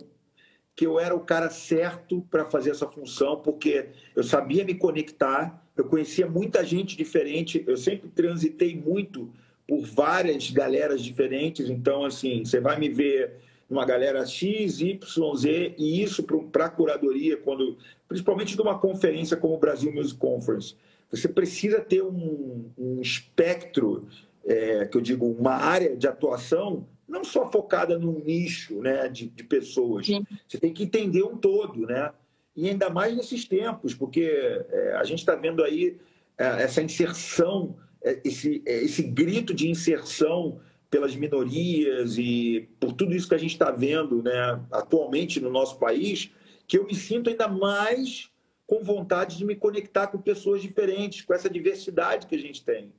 Speaker 2: que eu era o cara certo para fazer essa função, porque eu sabia me conectar, eu conhecia muita gente diferente, eu sempre transitei muito por várias galeras diferentes, então, assim, você vai me ver uma galera X, Y, Z, e isso para a curadoria, quando, principalmente de uma conferência como o Brasil Music Conference, você precisa ter um, um espectro, é, que eu digo, uma área de atuação não só focada num nicho né, de, de pessoas. Sim. Você tem que entender um todo, né? E ainda mais nesses tempos, porque é, a gente está vendo aí é, essa inserção, é, esse, é, esse grito de inserção pelas minorias e por tudo isso que a gente está vendo né, atualmente no nosso país, que eu me sinto ainda mais com vontade de me conectar com pessoas diferentes, com essa diversidade que a gente tem.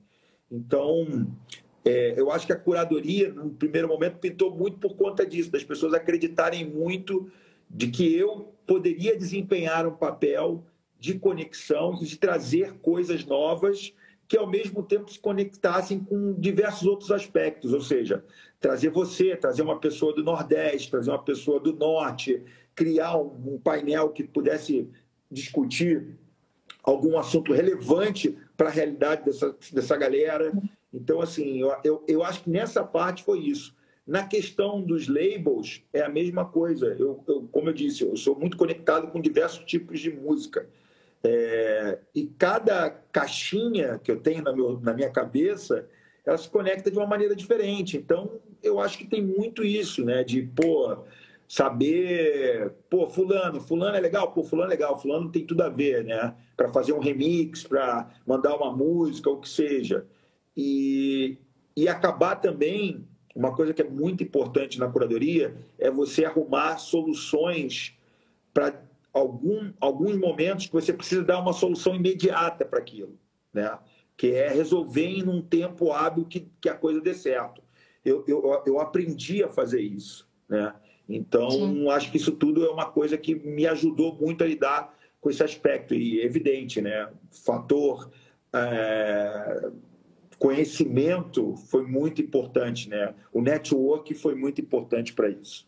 Speaker 2: Então, é, eu acho que a curadoria, no primeiro momento, pintou muito por conta disso, das pessoas acreditarem muito de que eu poderia desempenhar um papel de conexão e de trazer coisas novas que, ao mesmo tempo, se conectassem com diversos outros aspectos, ou seja, trazer você, trazer uma pessoa do Nordeste, trazer uma pessoa do Norte, criar um painel que pudesse discutir algum assunto relevante para a realidade dessa, dessa galera. Então, assim, eu, eu, eu, acho que nessa parte foi isso. Na questão dos labels, é a mesma coisa. Eu, eu como eu disse, eu sou muito conectado com diversos tipos de música. É, e cada caixinha que eu tenho na, meu, na minha cabeça, ela se conecta de uma maneira diferente. Então, eu acho que tem muito isso, né? De, pô, saber, pô, fulano, fulano é legal, pô, fulano é legal, fulano tem tudo a ver, né? Para fazer um remix, para mandar uma música, o que seja. E, e acabar também, uma coisa que é muito importante na curadoria, é você arrumar soluções para algum, alguns momentos que você precisa dar uma solução imediata para aquilo, né? que é resolver em um tempo hábil que, que a coisa dê certo. Eu, eu, eu aprendi a fazer isso. Né? Então, Sim. acho que isso tudo é uma coisa que me ajudou muito a lidar com esse aspecto. E evidente, né? fator é, conhecimento foi muito importante, né? O network foi muito importante para isso.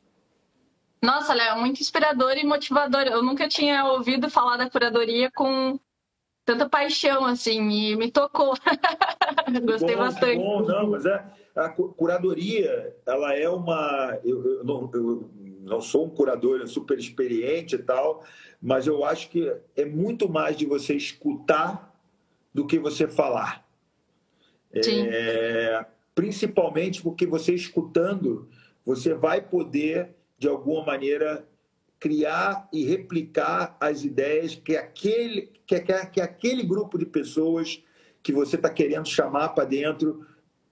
Speaker 3: Nossa, Léo, muito inspirador e motivador. Eu nunca tinha ouvido falar da curadoria com tanta paixão, assim, e me tocou. <laughs> Gostei bom, bastante.
Speaker 2: Bom, não, mas é, a curadoria, ela é uma. Eu, eu, não, eu não sou um curador super experiente e tal, mas eu acho que é muito mais de você escutar do que você falar. É, principalmente porque você escutando, você vai poder, de alguma maneira, criar e replicar as ideias que aquele, que, que, que aquele grupo de pessoas que você está querendo chamar para dentro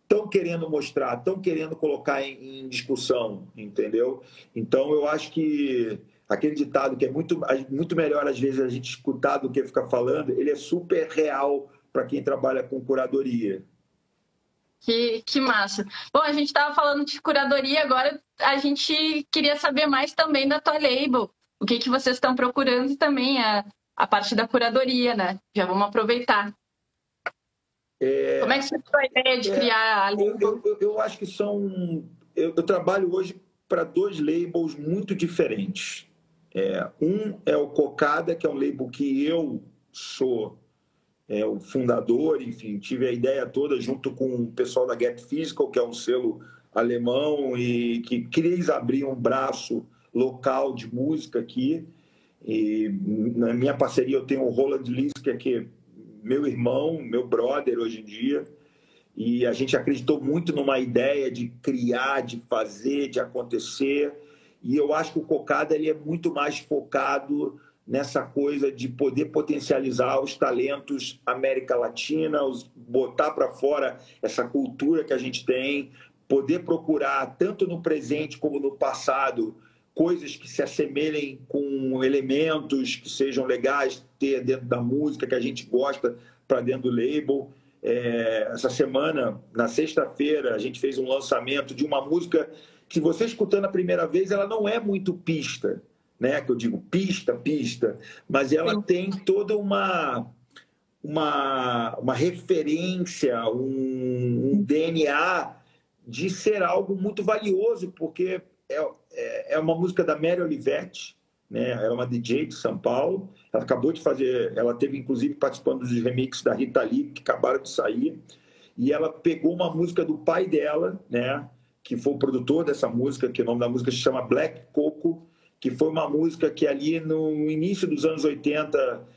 Speaker 2: estão querendo mostrar, estão querendo colocar em, em, discussão, entendeu? Então, eu acho que aquele ditado que é muito, muito melhor às vezes a gente escutar do que ficar falando, ele é super real para quem trabalha com curadoria.
Speaker 3: Que, que massa. Bom, a gente estava falando de curadoria, agora a gente queria saber mais também da tua label. O que, que vocês estão procurando também, a, a parte da curadoria, né? Já vamos aproveitar. É, Como é que você foi a ideia de é, criar a label?
Speaker 2: Eu, eu, eu acho que são. Eu, eu trabalho hoje para dois labels muito diferentes. É, um é o Cocada, que é um label que eu sou é, o fundador, enfim, tive a ideia toda junto com o pessoal da Get Physical, que é um selo alemão e que quis abrir um braço local de música aqui. E na minha parceria eu tenho o Roland Lisk, que é meu irmão, meu brother hoje em dia. E a gente acreditou muito numa ideia de criar, de fazer, de acontecer. E eu acho que o Cocada ele é muito mais focado nessa coisa de poder potencializar os talentos América Latina, os, botar para fora essa cultura que a gente tem, poder procurar tanto no presente como no passado coisas que se assemelhem com elementos que sejam legais ter dentro da música que a gente gosta para dentro do label. É, essa semana, na sexta-feira, a gente fez um lançamento de uma música que você escutando a primeira vez, ela não é muito pista né? Que eu digo pista, pista, mas ela Sim. tem toda uma uma, uma referência, um, um, DNA de ser algo muito valioso, porque é, é, é uma música da Mary Olivetti, né? Ela é uma DJ de São Paulo. Ela acabou de fazer, ela teve inclusive participando dos remixes da Rita Lee que acabaram de sair. E ela pegou uma música do pai dela, né? Que foi o produtor dessa música, que o nome da música se chama Black Coco que foi uma música que ali no início dos anos 80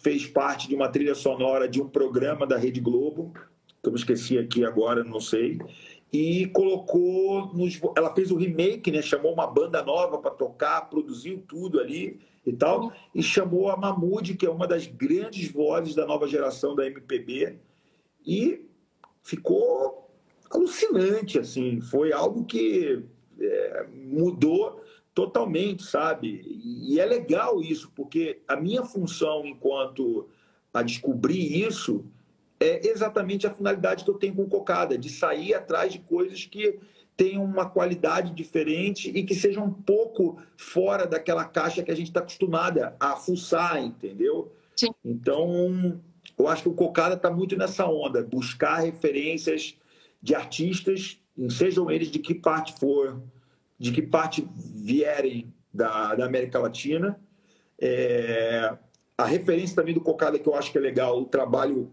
Speaker 2: fez parte de uma trilha sonora de um programa da Rede Globo, que eu me esqueci aqui agora, não sei, e colocou nos, ela fez o remake, né, chamou uma banda nova para tocar, produziu tudo ali e tal, e chamou a Mahmoud, que é uma das grandes vozes da nova geração da MPB, e ficou alucinante, assim, foi algo que é, mudou Totalmente, sabe? E é legal isso, porque a minha função enquanto a descobrir isso é exatamente a finalidade que eu tenho com o Cocada, de sair atrás de coisas que tenham uma qualidade diferente e que sejam um pouco fora daquela caixa que a gente está acostumada a fuçar, entendeu? Sim. Então, eu acho que o Cocada está muito nessa onda, buscar referências de artistas, sejam eles de que parte for, de que parte vierem da, da América Latina. É, a referência também do Cocada, que eu acho que é legal, o trabalho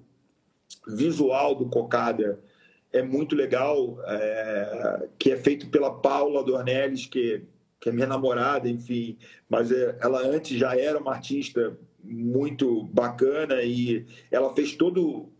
Speaker 2: visual do Cocada é muito legal, é, que é feito pela Paula Dornelles, que, que é minha namorada, enfim, mas é, ela antes já era uma artista muito bacana e ela fez toda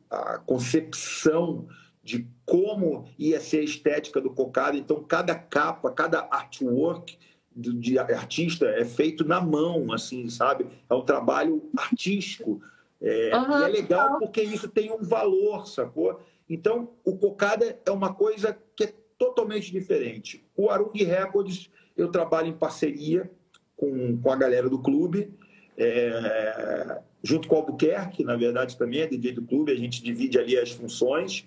Speaker 2: a concepção de como ia ser a estética do cocada. Então, cada capa, cada artwork de artista é feito na mão, assim, sabe? É um trabalho artístico. É, uhum. E é legal porque isso tem um valor, sacou? Então, o cocada é uma coisa que é totalmente diferente. O Arung Records, eu trabalho em parceria com, com a galera do clube, é, junto com o Albuquerque, na verdade, também é DJ do clube, a gente divide ali as funções.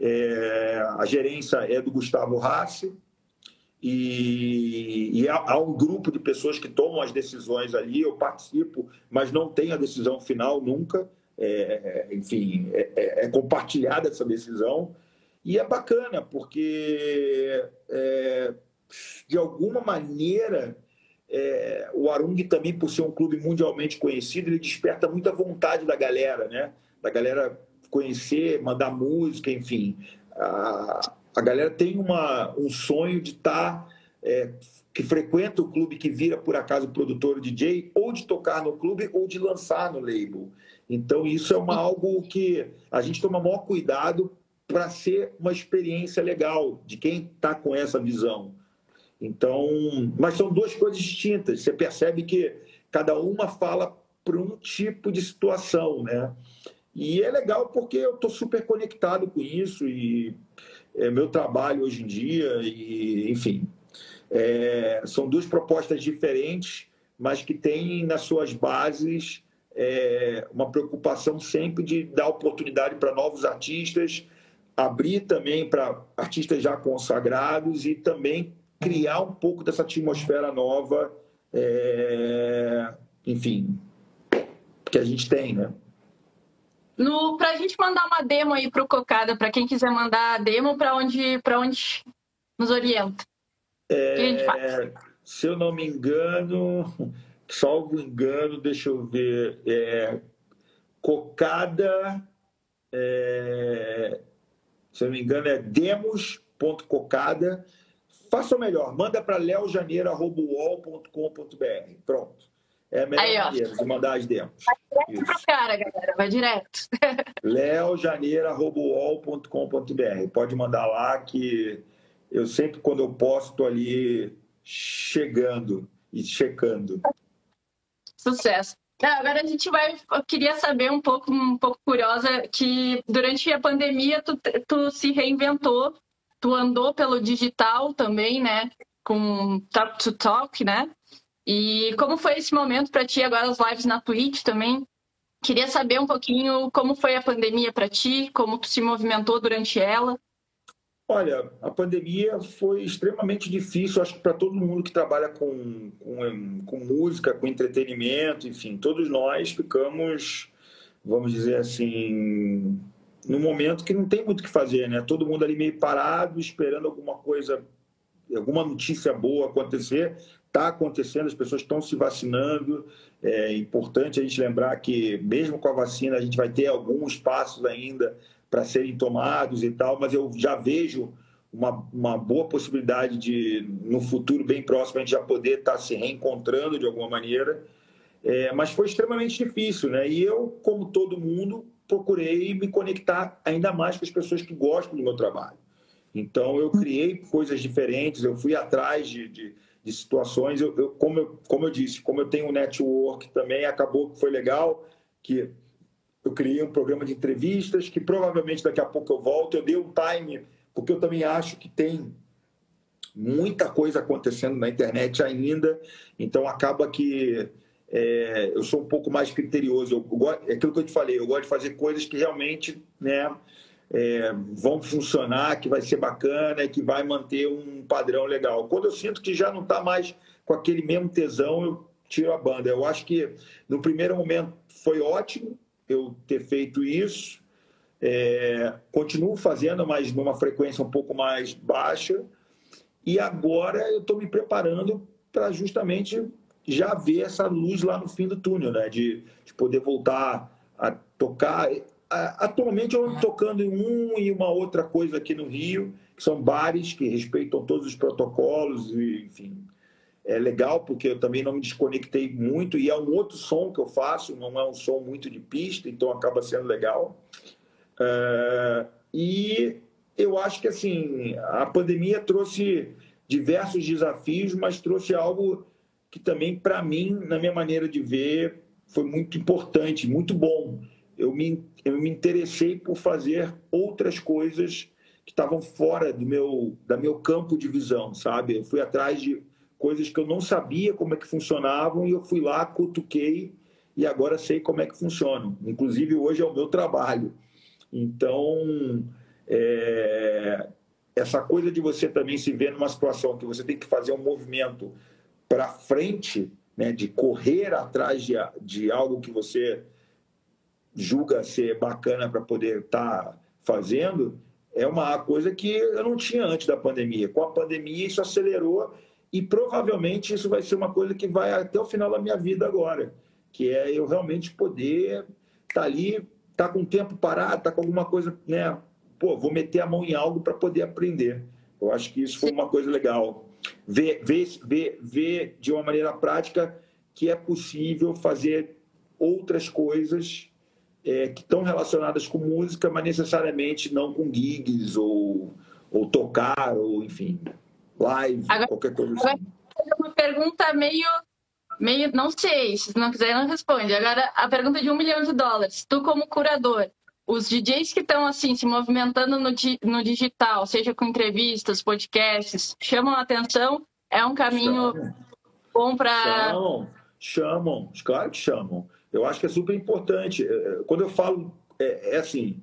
Speaker 2: É, a gerência é do Gustavo Rassi e, e há, há, um grupo de pessoas que tomam as decisões ali. Eu participo, mas não tenho a decisão final nunca. É, enfim, é, é, é compartilhada essa decisão. E é bacana, porque é, de alguma maneira é, o Arung também, por ser um clube mundialmente conhecido, ele desperta muita vontade da galera, né? Da galera conhecer, mandar música, enfim. A, a galera tem uma, um sonho de estar. Tá, é, que frequenta o clube, que vira por acaso produtor DJ, ou de tocar no clube ou de lançar no label. Então, isso é uma, algo que a gente toma maior cuidado para ser uma experiência legal de quem está com essa visão. Então, mas são duas coisas distintas. Você percebe que cada uma fala para um tipo de situação, né? E é legal porque eu estou super conectado com isso e é meu trabalho hoje em dia, e enfim. É, são duas propostas diferentes, mas que tem nas suas bases é, uma preocupação sempre de dar oportunidade para novos artistas, abrir também para artistas já consagrados e também criar um pouco dessa atmosfera nova, é, enfim, que a gente tem, né?
Speaker 3: Para a gente mandar uma demo aí para o Cocada, para quem quiser mandar a demo, para onde, onde nos orienta?
Speaker 2: É, que a gente faz? Se eu não me engano, salvo engano, deixa eu ver, é, Cocada, é, se eu não me engano, é demos.cocada. Faça o melhor, manda para leojaneiro.com.br. Pronto. É a melhor Aí, maneira de mandar as demos.
Speaker 3: Vai direto pro cara, galera, vai direto. <laughs>
Speaker 2: leojaneiro.com.br. Pode mandar lá que eu sempre, quando eu posto, ali chegando e checando.
Speaker 3: Sucesso. Agora a gente vai. Eu queria saber um pouco, um pouco curiosa, que durante a pandemia tu, tu se reinventou, tu andou pelo digital também, né? Com Talk to Talk, né? E como foi esse momento para ti agora as lives na Twitch também? Queria saber um pouquinho como foi a pandemia para ti, como tu se movimentou durante ela.
Speaker 2: Olha, a pandemia foi extremamente difícil, acho que para todo mundo que trabalha com, com, com, música, com entretenimento, enfim, todos nós ficamos, vamos dizer assim, num momento que não tem muito o que fazer, né? Todo mundo ali meio parado, esperando alguma coisa, alguma notícia boa acontecer. Está acontecendo, as pessoas estão se vacinando. É importante a gente lembrar que, mesmo com a vacina, a gente vai ter alguns passos ainda para serem tomados e tal, mas eu já vejo uma, uma boa possibilidade de, no futuro bem próximo, a gente já poder estar tá se reencontrando de alguma maneira. É, mas foi extremamente difícil, né? E eu, como todo mundo, procurei me conectar ainda mais com as pessoas que gostam do meu trabalho. Então, eu criei coisas diferentes, eu fui atrás de, de, de situações. Eu, eu, como, eu, como eu disse, como eu tenho um network também, acabou que foi legal, que eu criei um programa de entrevistas que provavelmente daqui a pouco eu volto. Eu dei um time, porque eu também acho que tem muita coisa acontecendo na internet ainda, então acaba que é, eu sou um pouco mais criterioso. Eu, eu, é aquilo que eu te falei, eu gosto de fazer coisas que realmente né, é, vão funcionar, que vai ser bacana, que vai manter um padrão legal. Quando eu sinto que já não está mais com aquele mesmo tesão, eu tiro a banda. Eu acho que no primeiro momento foi ótimo, eu ter feito isso. É, continuo fazendo, mas numa frequência um pouco mais baixa. E agora eu estou me preparando para justamente já ver essa luz lá no fim do túnel, né? De, de poder voltar a tocar. Atualmente eu estou tocando em um e uma outra coisa aqui no Rio, que são bares que respeitam todos os protocolos, e, enfim, é legal porque eu também não me desconectei muito e é um outro som que eu faço, não é um som muito de pista, então acaba sendo legal. É, e eu acho que assim a pandemia trouxe diversos desafios, mas trouxe algo que também para mim, na minha maneira de ver, foi muito importante, muito bom. Eu me, eu me interessei por fazer outras coisas que estavam fora do meu, da meu campo de visão, sabe? Eu fui atrás de coisas que eu não sabia como é que funcionavam e eu fui lá, cutuquei e agora sei como é que funcionam. Inclusive, hoje é o meu trabalho. Então, é... essa coisa de você também se ver numa situação que você tem que fazer um movimento para frente, né, de correr atrás de, de algo que você julga ser bacana para poder estar tá fazendo, é uma coisa que eu não tinha antes da pandemia. Com a pandemia, isso acelerou e provavelmente isso vai ser uma coisa que vai até o final da minha vida agora, que é eu realmente poder estar tá ali, estar tá com o tempo parado, estar tá com alguma coisa, né? Pô, vou meter a mão em algo para poder aprender. Eu acho que isso foi uma coisa legal. Ver, ver, ver, ver de uma maneira prática que é possível fazer outras coisas é, que estão relacionadas com música, mas necessariamente não com gigs ou, ou tocar, ou enfim live, agora, qualquer coisa assim.
Speaker 3: Uma pergunta meio, meio, não sei, se não quiser não responde. Agora, a pergunta de um milhão de dólares. Tu como curador, os DJs que estão assim se movimentando no, no digital, seja com entrevistas, podcasts, chamam a atenção? É um caminho São. bom para
Speaker 2: Chamam, claro que chamam. Eu acho que é super importante. É, é, quando eu falo, é, é assim,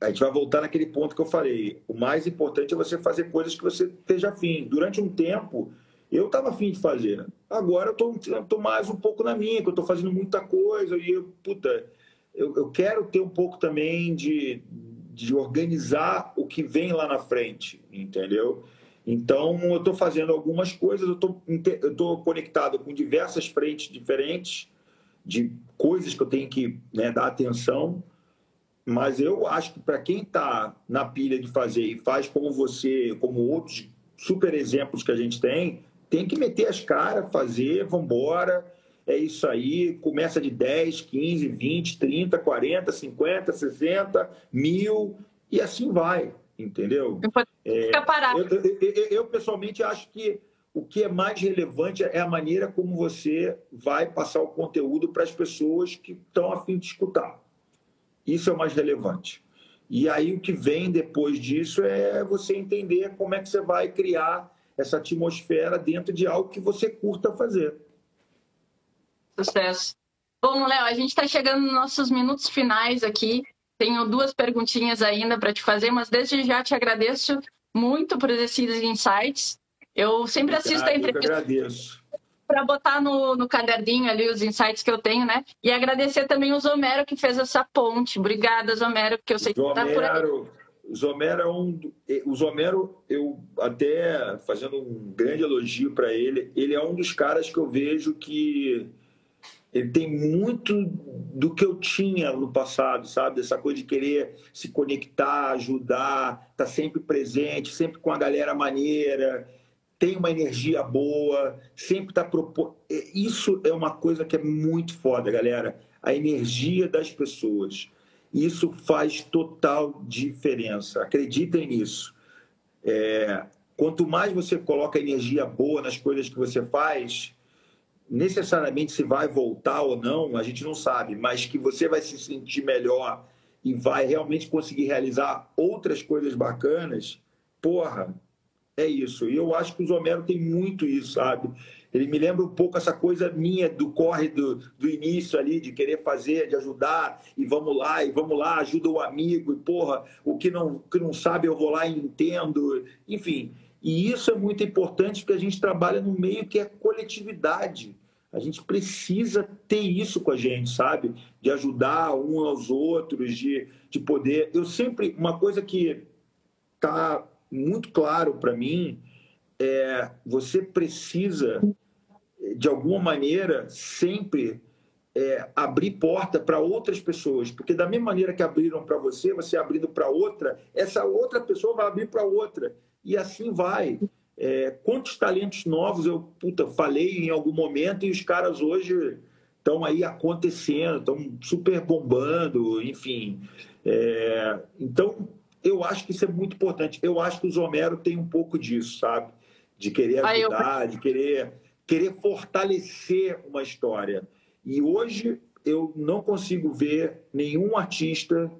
Speaker 2: a gente vai voltar naquele ponto que eu falei. O mais importante é você fazer coisas que você esteja afim. Durante um tempo, eu estava afim de fazer. Agora eu estou mais um pouco na minha, que eu estou fazendo muita coisa. E, eu, puta, eu, eu, quero ter um pouco também de, de organizar o que vem lá na frente, entendeu? Então, eu estou fazendo algumas coisas, eu estou conectado com diversas frentes diferentes, de coisas que eu tenho que né, dar atenção. Mas eu acho que para quem está na pilha de fazer e faz como você, como outros super exemplos que a gente tem, tem que meter as caras, fazer, vamos embora. É isso aí, começa de 10, 15, 20, 30, 40, 50, 60, mil e assim vai, entendeu?
Speaker 3: É, eu,
Speaker 2: eu, eu, eu, pessoalmente acho que o que é mais relevante é a maneira como você vai passar o conteúdo para as pessoas que estão a fim de escutar. Isso é o mais relevante. E aí o que vem depois disso é você entender como é que você vai criar essa atmosfera dentro de algo que você curta fazer.
Speaker 3: Sucesso. Bom, Léo, a gente está chegando nos nossos minutos finais aqui. Tenho duas perguntinhas ainda para te fazer, mas desde já te agradeço muito por esses insights. Eu sempre assisto a entrevista.
Speaker 2: Eu agradeço
Speaker 3: para botar no, no caderninho ali os insights que eu tenho, né? E agradecer também o Zomero que fez essa ponte. Obrigada, Zomero, porque eu sei que está por aí.
Speaker 2: O Zomero é um. O Zomero, eu até fazendo um grande elogio para ele, ele é um dos caras que eu vejo que ele tem muito do que eu tinha no passado, sabe? Essa coisa de querer se conectar, ajudar, tá sempre presente, sempre com a galera maneira tem uma energia boa, sempre está propondo. É, isso é uma coisa que é muito foda, galera. A energia das pessoas. Isso faz total diferença. Acreditem nisso. É, quanto mais você coloca energia boa nas coisas que você faz, necessariamente se vai voltar ou não, a gente não sabe, mas que você vai se sentir melhor e vai realmente conseguir realizar outras coisas bacanas, porra, é isso. E eu acho que o Zomero tem muito isso, sabe? Ele me lembra um pouco essa coisa minha do corre do, do início ali, de querer fazer, de ajudar, e vamos lá, e vamos lá, ajuda o amigo, e porra, o que não, que não sabe eu vou lá e entendo. Enfim, e isso é muito importante porque a gente trabalha no meio que é coletividade. A gente precisa ter isso com a gente, sabe? De ajudar um aos outros, de, de poder. Eu sempre. Uma coisa que está muito claro para mim é você precisa de alguma maneira sempre é, abrir porta para outras pessoas, porque da mesma maneira que abriram para você, você abrindo para outra, essa outra pessoa vai abrir para outra e assim vai. É, quantos talentos novos eu puta, falei em algum momento e os caras hoje estão aí acontecendo, estão super bombando, enfim. É, então eu acho que isso é muito importante. Eu acho que o Zomero tem um pouco disso, sabe? De querer ajudar, de querer, querer fortalecer uma história. E hoje eu não consigo ver nenhum artista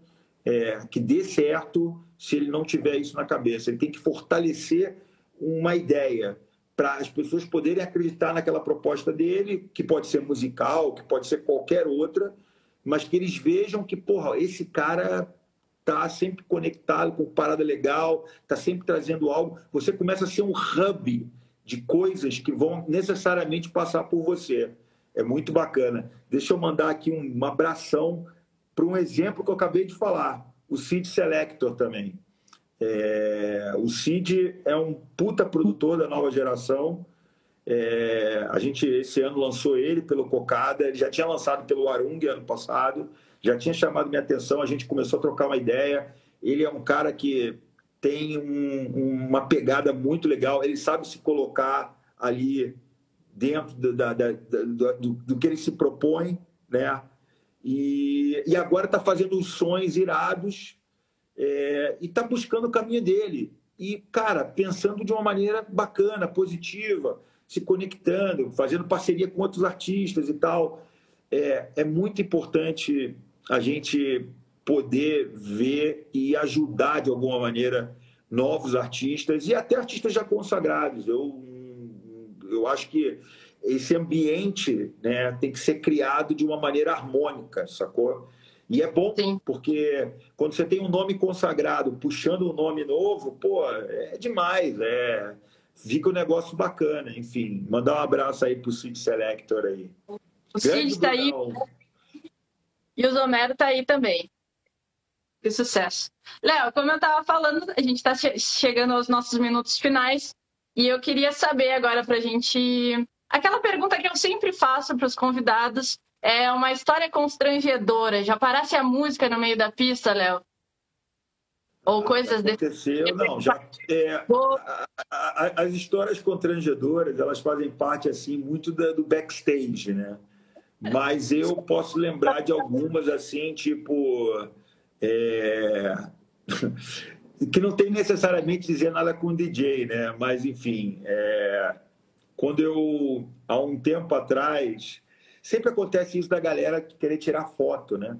Speaker 2: é, que dê certo se ele não tiver isso na cabeça. Ele tem que fortalecer uma ideia para as pessoas poderem acreditar naquela proposta dele, que pode ser musical, que pode ser qualquer outra, mas que eles vejam que, porra, esse cara está sempre conectado com parada legal, está sempre trazendo algo. Você começa a ser um hub de coisas que vão necessariamente passar por você. É muito bacana. Deixa eu mandar aqui um abração para um exemplo que eu acabei de falar, o Cid Selector também. É, o Cid é um puta produtor da nova geração. É, a gente esse ano lançou ele pelo Cocada, ele já tinha lançado pelo Arung ano passado já tinha chamado minha atenção, a gente começou a trocar uma ideia. Ele é um cara que tem um, uma pegada muito legal, ele sabe se colocar ali dentro do, da, da, do, do, que ele se propõe, né? E, e agora está fazendo os sonhos irados é, e está buscando o caminho dele. E, cara, pensando de uma maneira bacana, positiva, se conectando, fazendo parceria com outros artistas e tal. É, é muito importante a gente poder ver e ajudar de alguma maneira novos artistas e até artistas já consagrados. Eu, eu acho que esse ambiente né, tem que ser criado de uma maneira harmônica, sacou? E é bom, Sim. porque quando você tem um nome consagrado puxando um nome novo, pô, é demais, é... fica um negócio bacana, enfim. Mandar um abraço aí pro Cid Selector aí.
Speaker 3: O Cid tá aí. E o Zomero tá aí também. Que sucesso. Léo, como eu estava falando, a gente está chegando aos nossos minutos finais e eu queria saber agora para a gente. Aquela pergunta que eu sempre faço para os convidados é uma história constrangedora. Já parasse a música no meio da pista, Léo? Ou coisas
Speaker 2: aconteceu, desse... não, já é, a, a, as histórias constrangedoras, elas fazem parte assim muito da, do backstage, né? Mas eu posso lembrar de algumas assim, tipo é... <laughs> que não tem necessariamente dizer nada com o DJ, né? Mas, enfim, é... quando eu, há um tempo atrás, sempre acontece isso da galera querer tirar foto, né?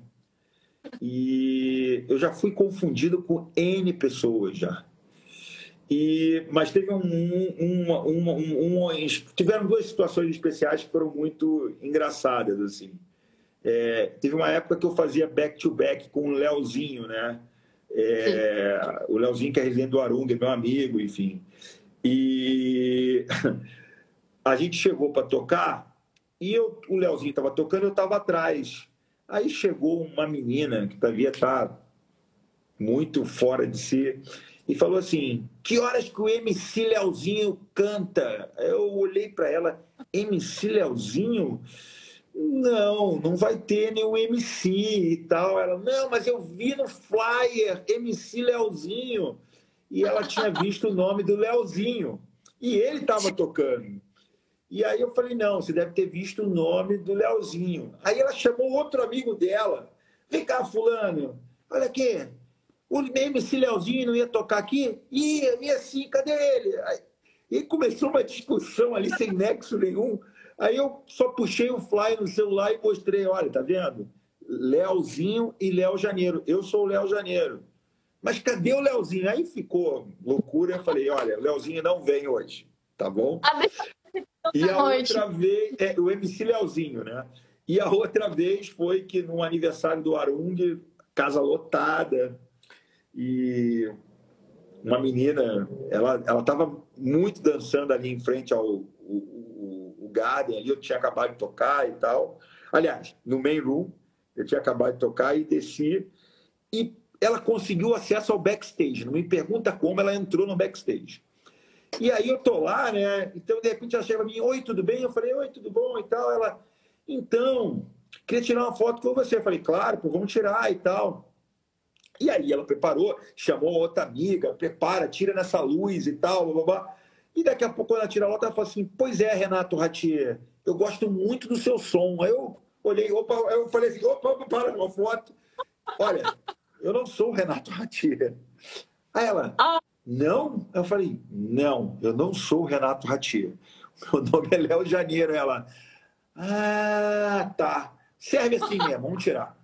Speaker 2: E eu já fui confundido com N pessoas já. E, mas teve um, uma, uma, um, um, tiveram duas situações especiais que foram muito engraçadas assim. É, teve uma época que eu fazia back-to-back -back com o Leozinho, né? É, o Leozinho, que é residente do Arunga, meu amigo, enfim. E <laughs> a gente chegou para tocar e eu, o Leozinho estava tocando, eu estava atrás. Aí chegou uma menina que devia estar tá muito fora de si e falou assim: Que horas que o MC Leozinho canta? Eu olhei para ela: MC Leozinho? Não, não vai ter nenhum MC e tal. Ela, não, mas eu vi no flyer MC Leozinho. E ela tinha <laughs> visto o nome do Leozinho. E ele estava tocando. E aí eu falei, não, você deve ter visto o nome do Leozinho. Aí ela chamou outro amigo dela. Vem cá, fulano. Olha aqui. O MC Leozinho não ia tocar aqui? Ia, ia sim, cadê ele? Aí, e começou uma discussão ali sem nexo nenhum. Aí eu só puxei o fly no celular e mostrei, olha, tá vendo? Leozinho e Léo Janeiro. Eu sou o Léo Janeiro. Mas cadê o Leozinho? Aí ficou loucura. Eu falei, olha, o Leozinho não vem hoje, tá bom? E a outra vez, é, o MC Leozinho, né? E a outra vez foi que no aniversário do Arung, casa lotada, e uma menina, ela ela estava muito dançando ali em frente ao Garden ali, eu tinha acabado de tocar e tal. Aliás, no main room, eu tinha acabado de tocar e desci. E ela conseguiu acesso ao backstage. Não me pergunta como ela entrou no backstage. E aí eu tô lá, né? Então, de repente, ela chega pra mim, oi, tudo bem? Eu falei, oi, tudo bom e tal. Ela, então, queria tirar uma foto com você. Eu falei, claro, pô, vamos tirar e tal. E aí ela preparou, chamou outra amiga, prepara, tira nessa luz e tal, blá, blá, blá. E daqui a pouco, ela tira a nota, ela fala assim: Pois é, Renato Ratier, eu gosto muito do seu som. Aí eu olhei, opa, eu falei assim: opa, opa, para uma foto. Olha, eu não sou o Renato Ratier. Aí ela, não? Eu falei: Não, eu não sou o Renato Ratier. <laughs> Meu nome é Léo Janeiro. Ela, ah, tá. Serve assim mesmo, vamos tirar.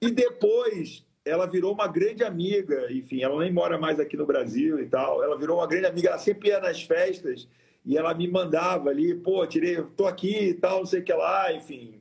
Speaker 2: E depois ela virou uma grande amiga, enfim, ela nem mora mais aqui no Brasil e tal. Ela virou uma grande amiga, ela sempre ia nas festas e ela me mandava ali, pô, tirei, tô aqui e tal, não sei o que lá, enfim.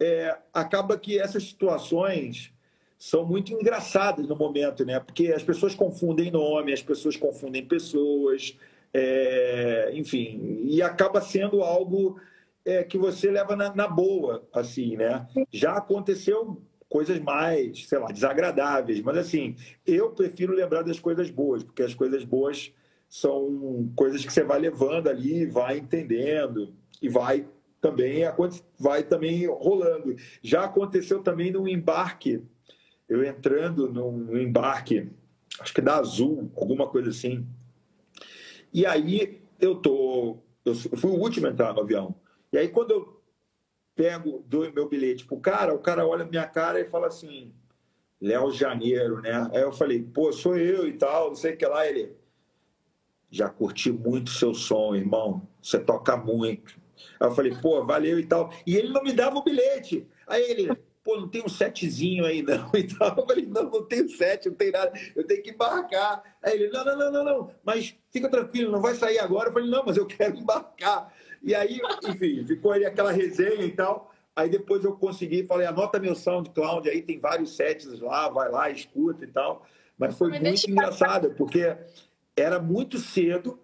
Speaker 2: É, acaba que essas situações são muito engraçadas no momento, né? Porque as pessoas confundem nome, as pessoas confundem pessoas, é, enfim, e acaba sendo algo é, que você leva na, na boa, assim, né? Já aconteceu coisas mais, sei lá, desagradáveis. Mas, assim, eu prefiro lembrar das coisas boas, porque as coisas boas são coisas que você vai levando ali, vai entendendo e vai também vai também rolando. Já aconteceu também no embarque, eu entrando no embarque, acho que da Azul, alguma coisa assim. E aí eu tô, eu fui o último a entrar no avião. E aí quando eu pego, dou meu bilhete pro cara, o cara olha minha cara e fala assim, Léo Janeiro, né? Aí eu falei, pô, sou eu e tal, não sei o que lá. Ele, já curti muito seu som, irmão, você toca muito. Aí eu falei, pô, valeu e tal. E ele não me dava o bilhete. Aí ele, pô, não tem um setzinho aí não. <laughs> Então eu falei, não, não tenho set, não tem nada, eu tenho que embarcar. Aí ele, não, não, não, não, não, mas fica tranquilo, não vai sair agora. Eu falei, não, mas eu quero <laughs> embarcar. E aí, enfim, ficou aí aquela resenha e tal. Aí depois eu consegui, falei, anota meu SoundCloud, aí tem vários sets lá, vai lá, escuta e tal. Mas foi muito engraçado, porque era muito cedo.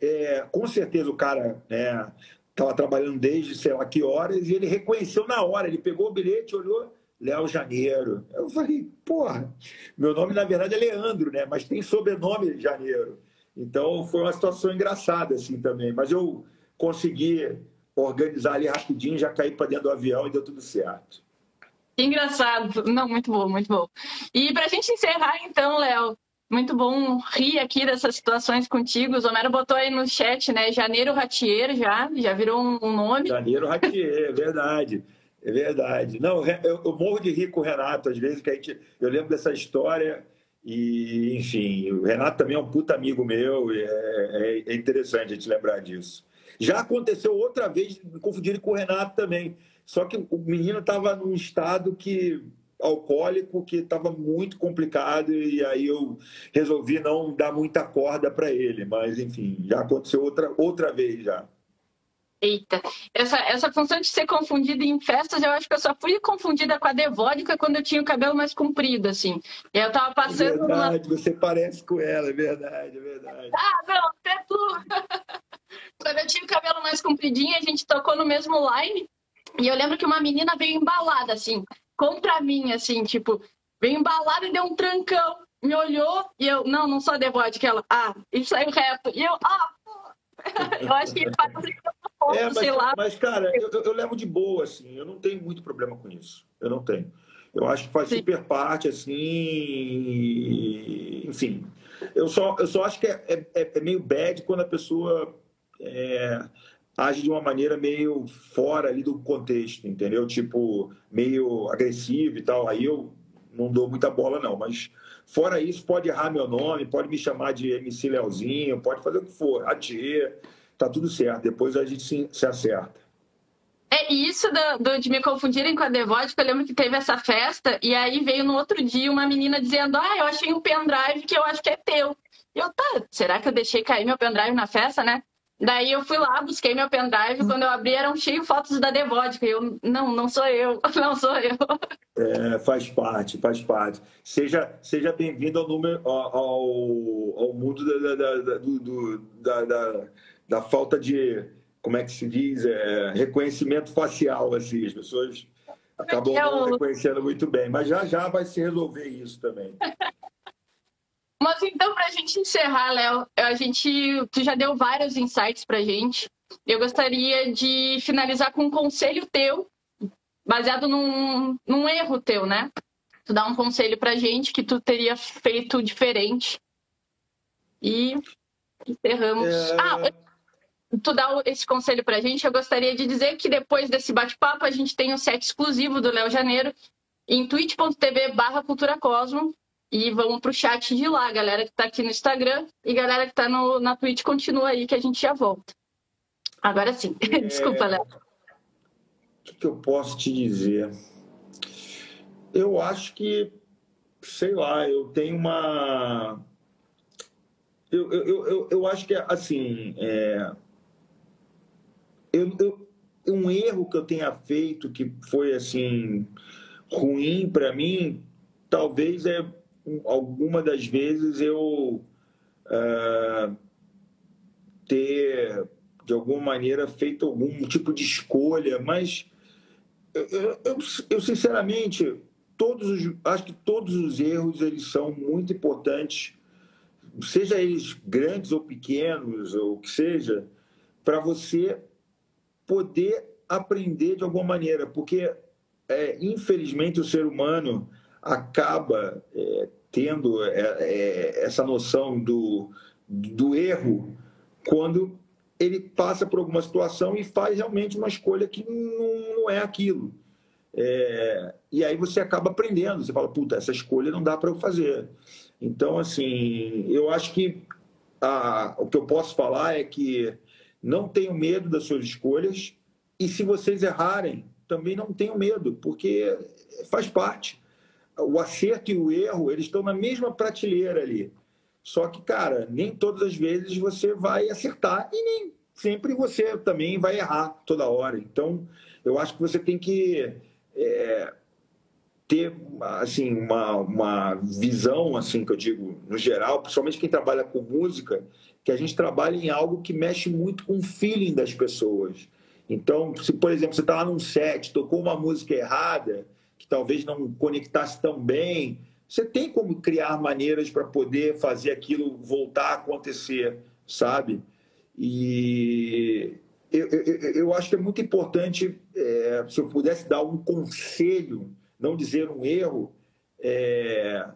Speaker 2: É, com certeza o cara estava né, trabalhando desde sei lá que horas e ele reconheceu na hora. Ele pegou o bilhete, olhou, Léo Janeiro. Eu falei, porra, meu nome na verdade é Leandro, né? Mas tem sobrenome Janeiro. Então foi uma situação engraçada assim também. Mas eu consegui organizar ali rapidinho, já caí para dentro do avião e deu tudo certo.
Speaker 3: Engraçado. Não, muito bom, muito bom. E para a gente encerrar, então, Léo, muito bom rir aqui dessas situações contigo. O Zomero botou aí no chat, né? Janeiro Ratier já, já virou um nome.
Speaker 2: Janeiro Ratier, é verdade. É verdade. Não, eu, eu, morro de rir com o Renato, às vezes, que a gente, eu lembro dessa história e, enfim, o Renato também é um puta amigo meu, e é, é interessante a gente lembrar disso. Já aconteceu outra vez, me confundirem com o Renato também. Só que o menino estava num estado que alcoólico que estava muito complicado e aí eu resolvi não dar muita corda para ele, mas enfim, já aconteceu outra outra vez já.
Speaker 3: Eita, essa, essa função de ser confundida em festas, eu acho que eu só fui confundida com a devódica quando eu tinha o cabelo mais comprido, assim. E eu tava passando.
Speaker 2: É verdade, uma... você parece com ela, é verdade, é verdade.
Speaker 3: Ah, não, até tu. <laughs> quando eu tinha o cabelo mais compridinho, a gente tocou no mesmo line. E eu lembro que uma menina veio embalada, assim, contra mim, assim, tipo, veio embalada e deu um trancão. Me olhou e eu, não, não sou a devódica. Ela, ah, e saiu reto. E eu, ah, <laughs> eu acho que faz
Speaker 2: é, mas, sei lá. Mas, cara, eu, eu, levo de boa, assim, eu não tenho muito problema com isso. Eu não tenho. Eu acho que faz Sim. super parte, assim, enfim. Eu só, eu só acho que é, é, é meio bad quando a pessoa é, age de uma maneira meio fora ali do contexto, entendeu? Tipo, meio agressivo e tal. Aí eu não dou muita bola, não. Mas fora isso, pode errar meu nome, pode me chamar de MC Leozinho, pode fazer o que for. Atier, tá tudo certo. Depois a gente se, se acerta.
Speaker 3: É isso do, do, de me confundirem com a Devótica. Eu lembro que teve essa festa e aí veio no outro dia uma menina dizendo: Ah, eu achei um pendrive que eu acho que é teu. E eu, tá, será que eu deixei cair meu pendrive na festa, né? Daí eu fui lá, busquei meu pendrive, quando eu abri eram cheio fotos da Devódica. Eu, não, não sou eu, <laughs> não sou eu.
Speaker 2: É, faz parte, faz parte. Seja, seja bem-vindo ao, número, ao, ao mundo da, da, da, do, da, da, da, falta de, como é que se diz, é, reconhecimento facial, assim, as pessoas acabam é não reconhecendo muito bem. Mas já já vai se resolver isso também. <laughs>
Speaker 3: Mas então, para a gente encerrar, Léo, a gente, tu já deu vários insights para a gente. Eu gostaria de finalizar com um conselho teu, baseado num, num erro teu, né? Tu dá um conselho para a gente que tu teria feito diferente. E encerramos. É... Ah, tu dá esse conselho para a gente, eu gostaria de dizer que depois desse bate-papo a gente tem um set exclusivo do Léo Janeiro em twitch.tv barra Cultura Cosmo e vamos pro chat de lá, galera que tá aqui no Instagram e galera que tá no, na Twitch, continua aí que a gente já volta. Agora sim. <laughs> É... Desculpa, Léo.
Speaker 2: O que, que eu posso te dizer? Eu acho que, sei lá, eu tenho uma. Eu, eu, eu, eu acho que, assim, é... eu, eu, um erro que eu tenha feito que foi, assim, ruim para mim, talvez é alguma das vezes eu uh, ter de alguma maneira feito algum tipo de escolha, mas eu, eu, eu, sinceramente todos os, acho que todos os erros eles são muito importantes, seja eles grandes ou pequenos ou o que seja, para você poder aprender de alguma maneira, porque é, infelizmente o ser humano acaba é, tendo é, é, essa noção do, do erro quando ele passa por alguma situação e faz realmente uma escolha que não, não é aquilo. É, e aí você acaba aprendendo, você fala, puta, essa escolha não dá para eu fazer. Então, assim, eu acho que a, o que eu posso falar é que não tenham medo das suas escolhas e se vocês errarem, também não tenham medo, porque faz parte. O acerto e o erro, eles estão na mesma prateleira ali. Só que, cara, nem todas as vezes você vai acertar e nem sempre você também vai errar toda hora. Então, eu acho que você tem que é, ter assim uma, uma visão assim que eu digo no geral, principalmente quem trabalha com música, que a gente trabalha em algo que mexe muito com o feeling das pessoas. Então, se por exemplo você está lá num set, tocou uma música errada, que talvez não conectasse tão bem, você tem como criar maneiras para poder fazer aquilo voltar a acontecer, sabe? E eu, eu, eu acho que é muito importante, é, se eu pudesse dar um conselho, não dizer um erro, é,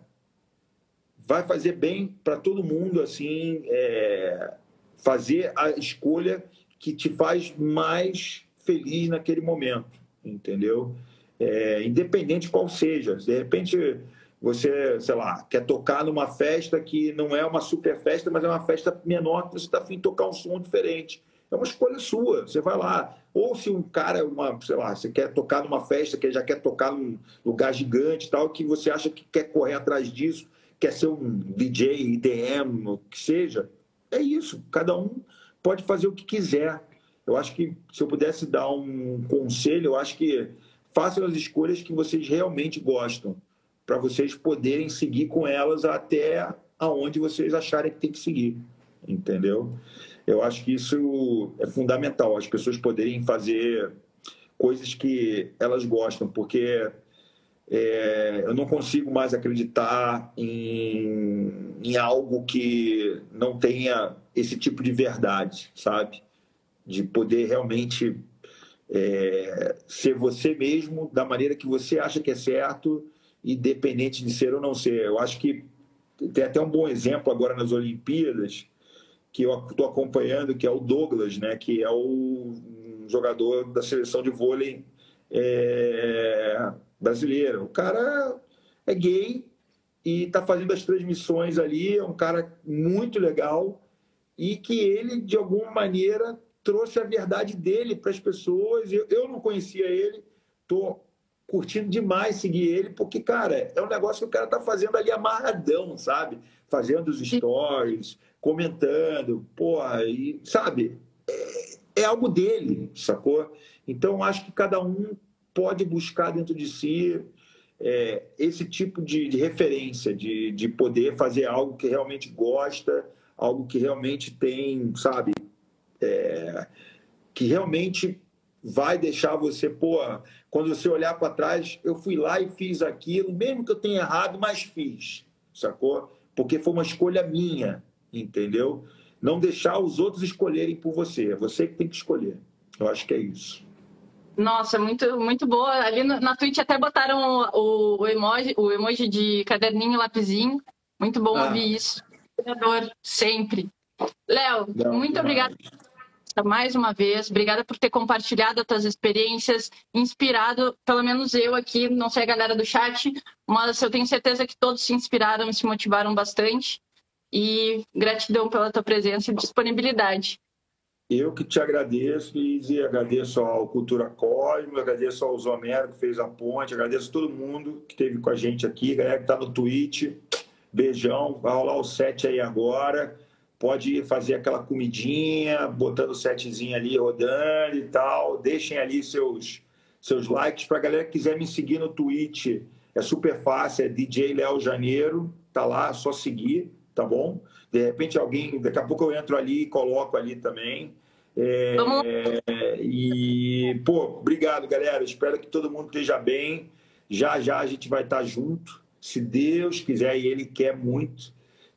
Speaker 2: vai fazer bem para todo mundo, assim, é, fazer a escolha que te faz mais feliz naquele momento, entendeu? É, independente qual seja. De repente, você, sei lá, quer tocar numa festa que não é uma super festa, mas é uma festa menor, que você está afim de tocar um som diferente. É uma escolha sua, você vai lá. Ou se um cara, uma, sei lá, você quer tocar numa festa, que já quer tocar num lugar gigante tal, que você acha que quer correr atrás disso, quer ser um DJ, IDM, o que seja, é isso. Cada um pode fazer o que quiser. Eu acho que se eu pudesse dar um conselho, eu acho que façam as escolhas que vocês realmente gostam, para vocês poderem seguir com elas até aonde vocês acharem que tem que seguir, entendeu? Eu acho que isso é fundamental, as pessoas poderem fazer coisas que elas gostam, porque é, eu não consigo mais acreditar em, em algo que não tenha esse tipo de verdade, sabe? De poder realmente é, ser você mesmo da maneira que você acha que é certo, independente de ser ou não ser. Eu acho que tem até um bom exemplo agora nas Olimpíadas que eu estou acompanhando, que é o Douglas, né? Que é o jogador da seleção de vôlei é. O cara é gay e está fazendo as transmissões ali, é um cara muito legal e que ele, de alguma maneira, trouxe a verdade dele para as pessoas. Eu, eu não conhecia ele, estou curtindo demais seguir ele, porque, cara, é um negócio que o cara tá fazendo ali amarradão, sabe? Fazendo os stories, comentando, porra, e, sabe? É, é algo dele, sacou? Então, acho que cada um pode buscar dentro de si é, esse tipo de, de referência, de, de poder fazer algo que realmente gosta, algo que realmente tem, sabe? É, que realmente vai deixar você, pô, quando você olhar para trás, eu fui lá e fiz aquilo, mesmo que eu tenha errado, mas fiz, sacou? Porque foi uma escolha minha, entendeu? Não deixar os outros escolherem por você, é você que tem que escolher. Eu acho que é isso.
Speaker 3: Nossa, muito, muito boa. Ali no, na Twitch até botaram o, o, emoji, o emoji de caderninho, lapisinho. Muito bom ah. ouvir isso. Sempre. Léo, muito obrigada mais uma vez. Obrigada por ter compartilhado as tuas experiências, inspirado, pelo menos eu aqui, não sei a galera do chat, mas eu tenho certeza que todos se inspiraram e se motivaram bastante. E gratidão pela tua presença e disponibilidade.
Speaker 2: Eu que te agradeço, e agradeço ao Cultura Cosmo, agradeço ao Zomero que fez a ponte, agradeço a todo mundo que esteve com a gente aqui, galera que está no Twitch. Beijão, vai rolar o set aí agora pode fazer aquela comidinha, botando o setzinho ali rodando e tal. Deixem ali seus, seus likes. Para a galera que quiser me seguir no Twitch, é super fácil, é DJ Léo Janeiro, tá lá, é só seguir, tá bom? De repente alguém, daqui a pouco eu entro ali e coloco ali também. É, e, pô, obrigado, galera. Espero que todo mundo esteja bem. Já já a gente vai estar junto, se Deus quiser, e Ele quer muito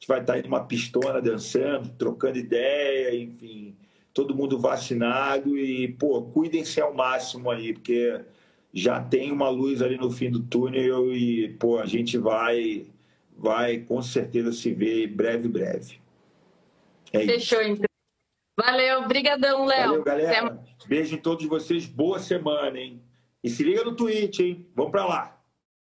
Speaker 2: gente vai estar em uma pistona dançando, trocando ideia, enfim, todo mundo vacinado e, pô, cuidem-se ao máximo aí, porque já tem uma luz ali no fim do túnel e, pô, a gente vai, vai com certeza se ver breve, breve.
Speaker 3: É Fechou, isso. então. Valeu, brigadão, Léo.
Speaker 2: Valeu, galera. Beijo em todos vocês, boa semana, hein? E se liga no Twitch, hein? Vamos para lá.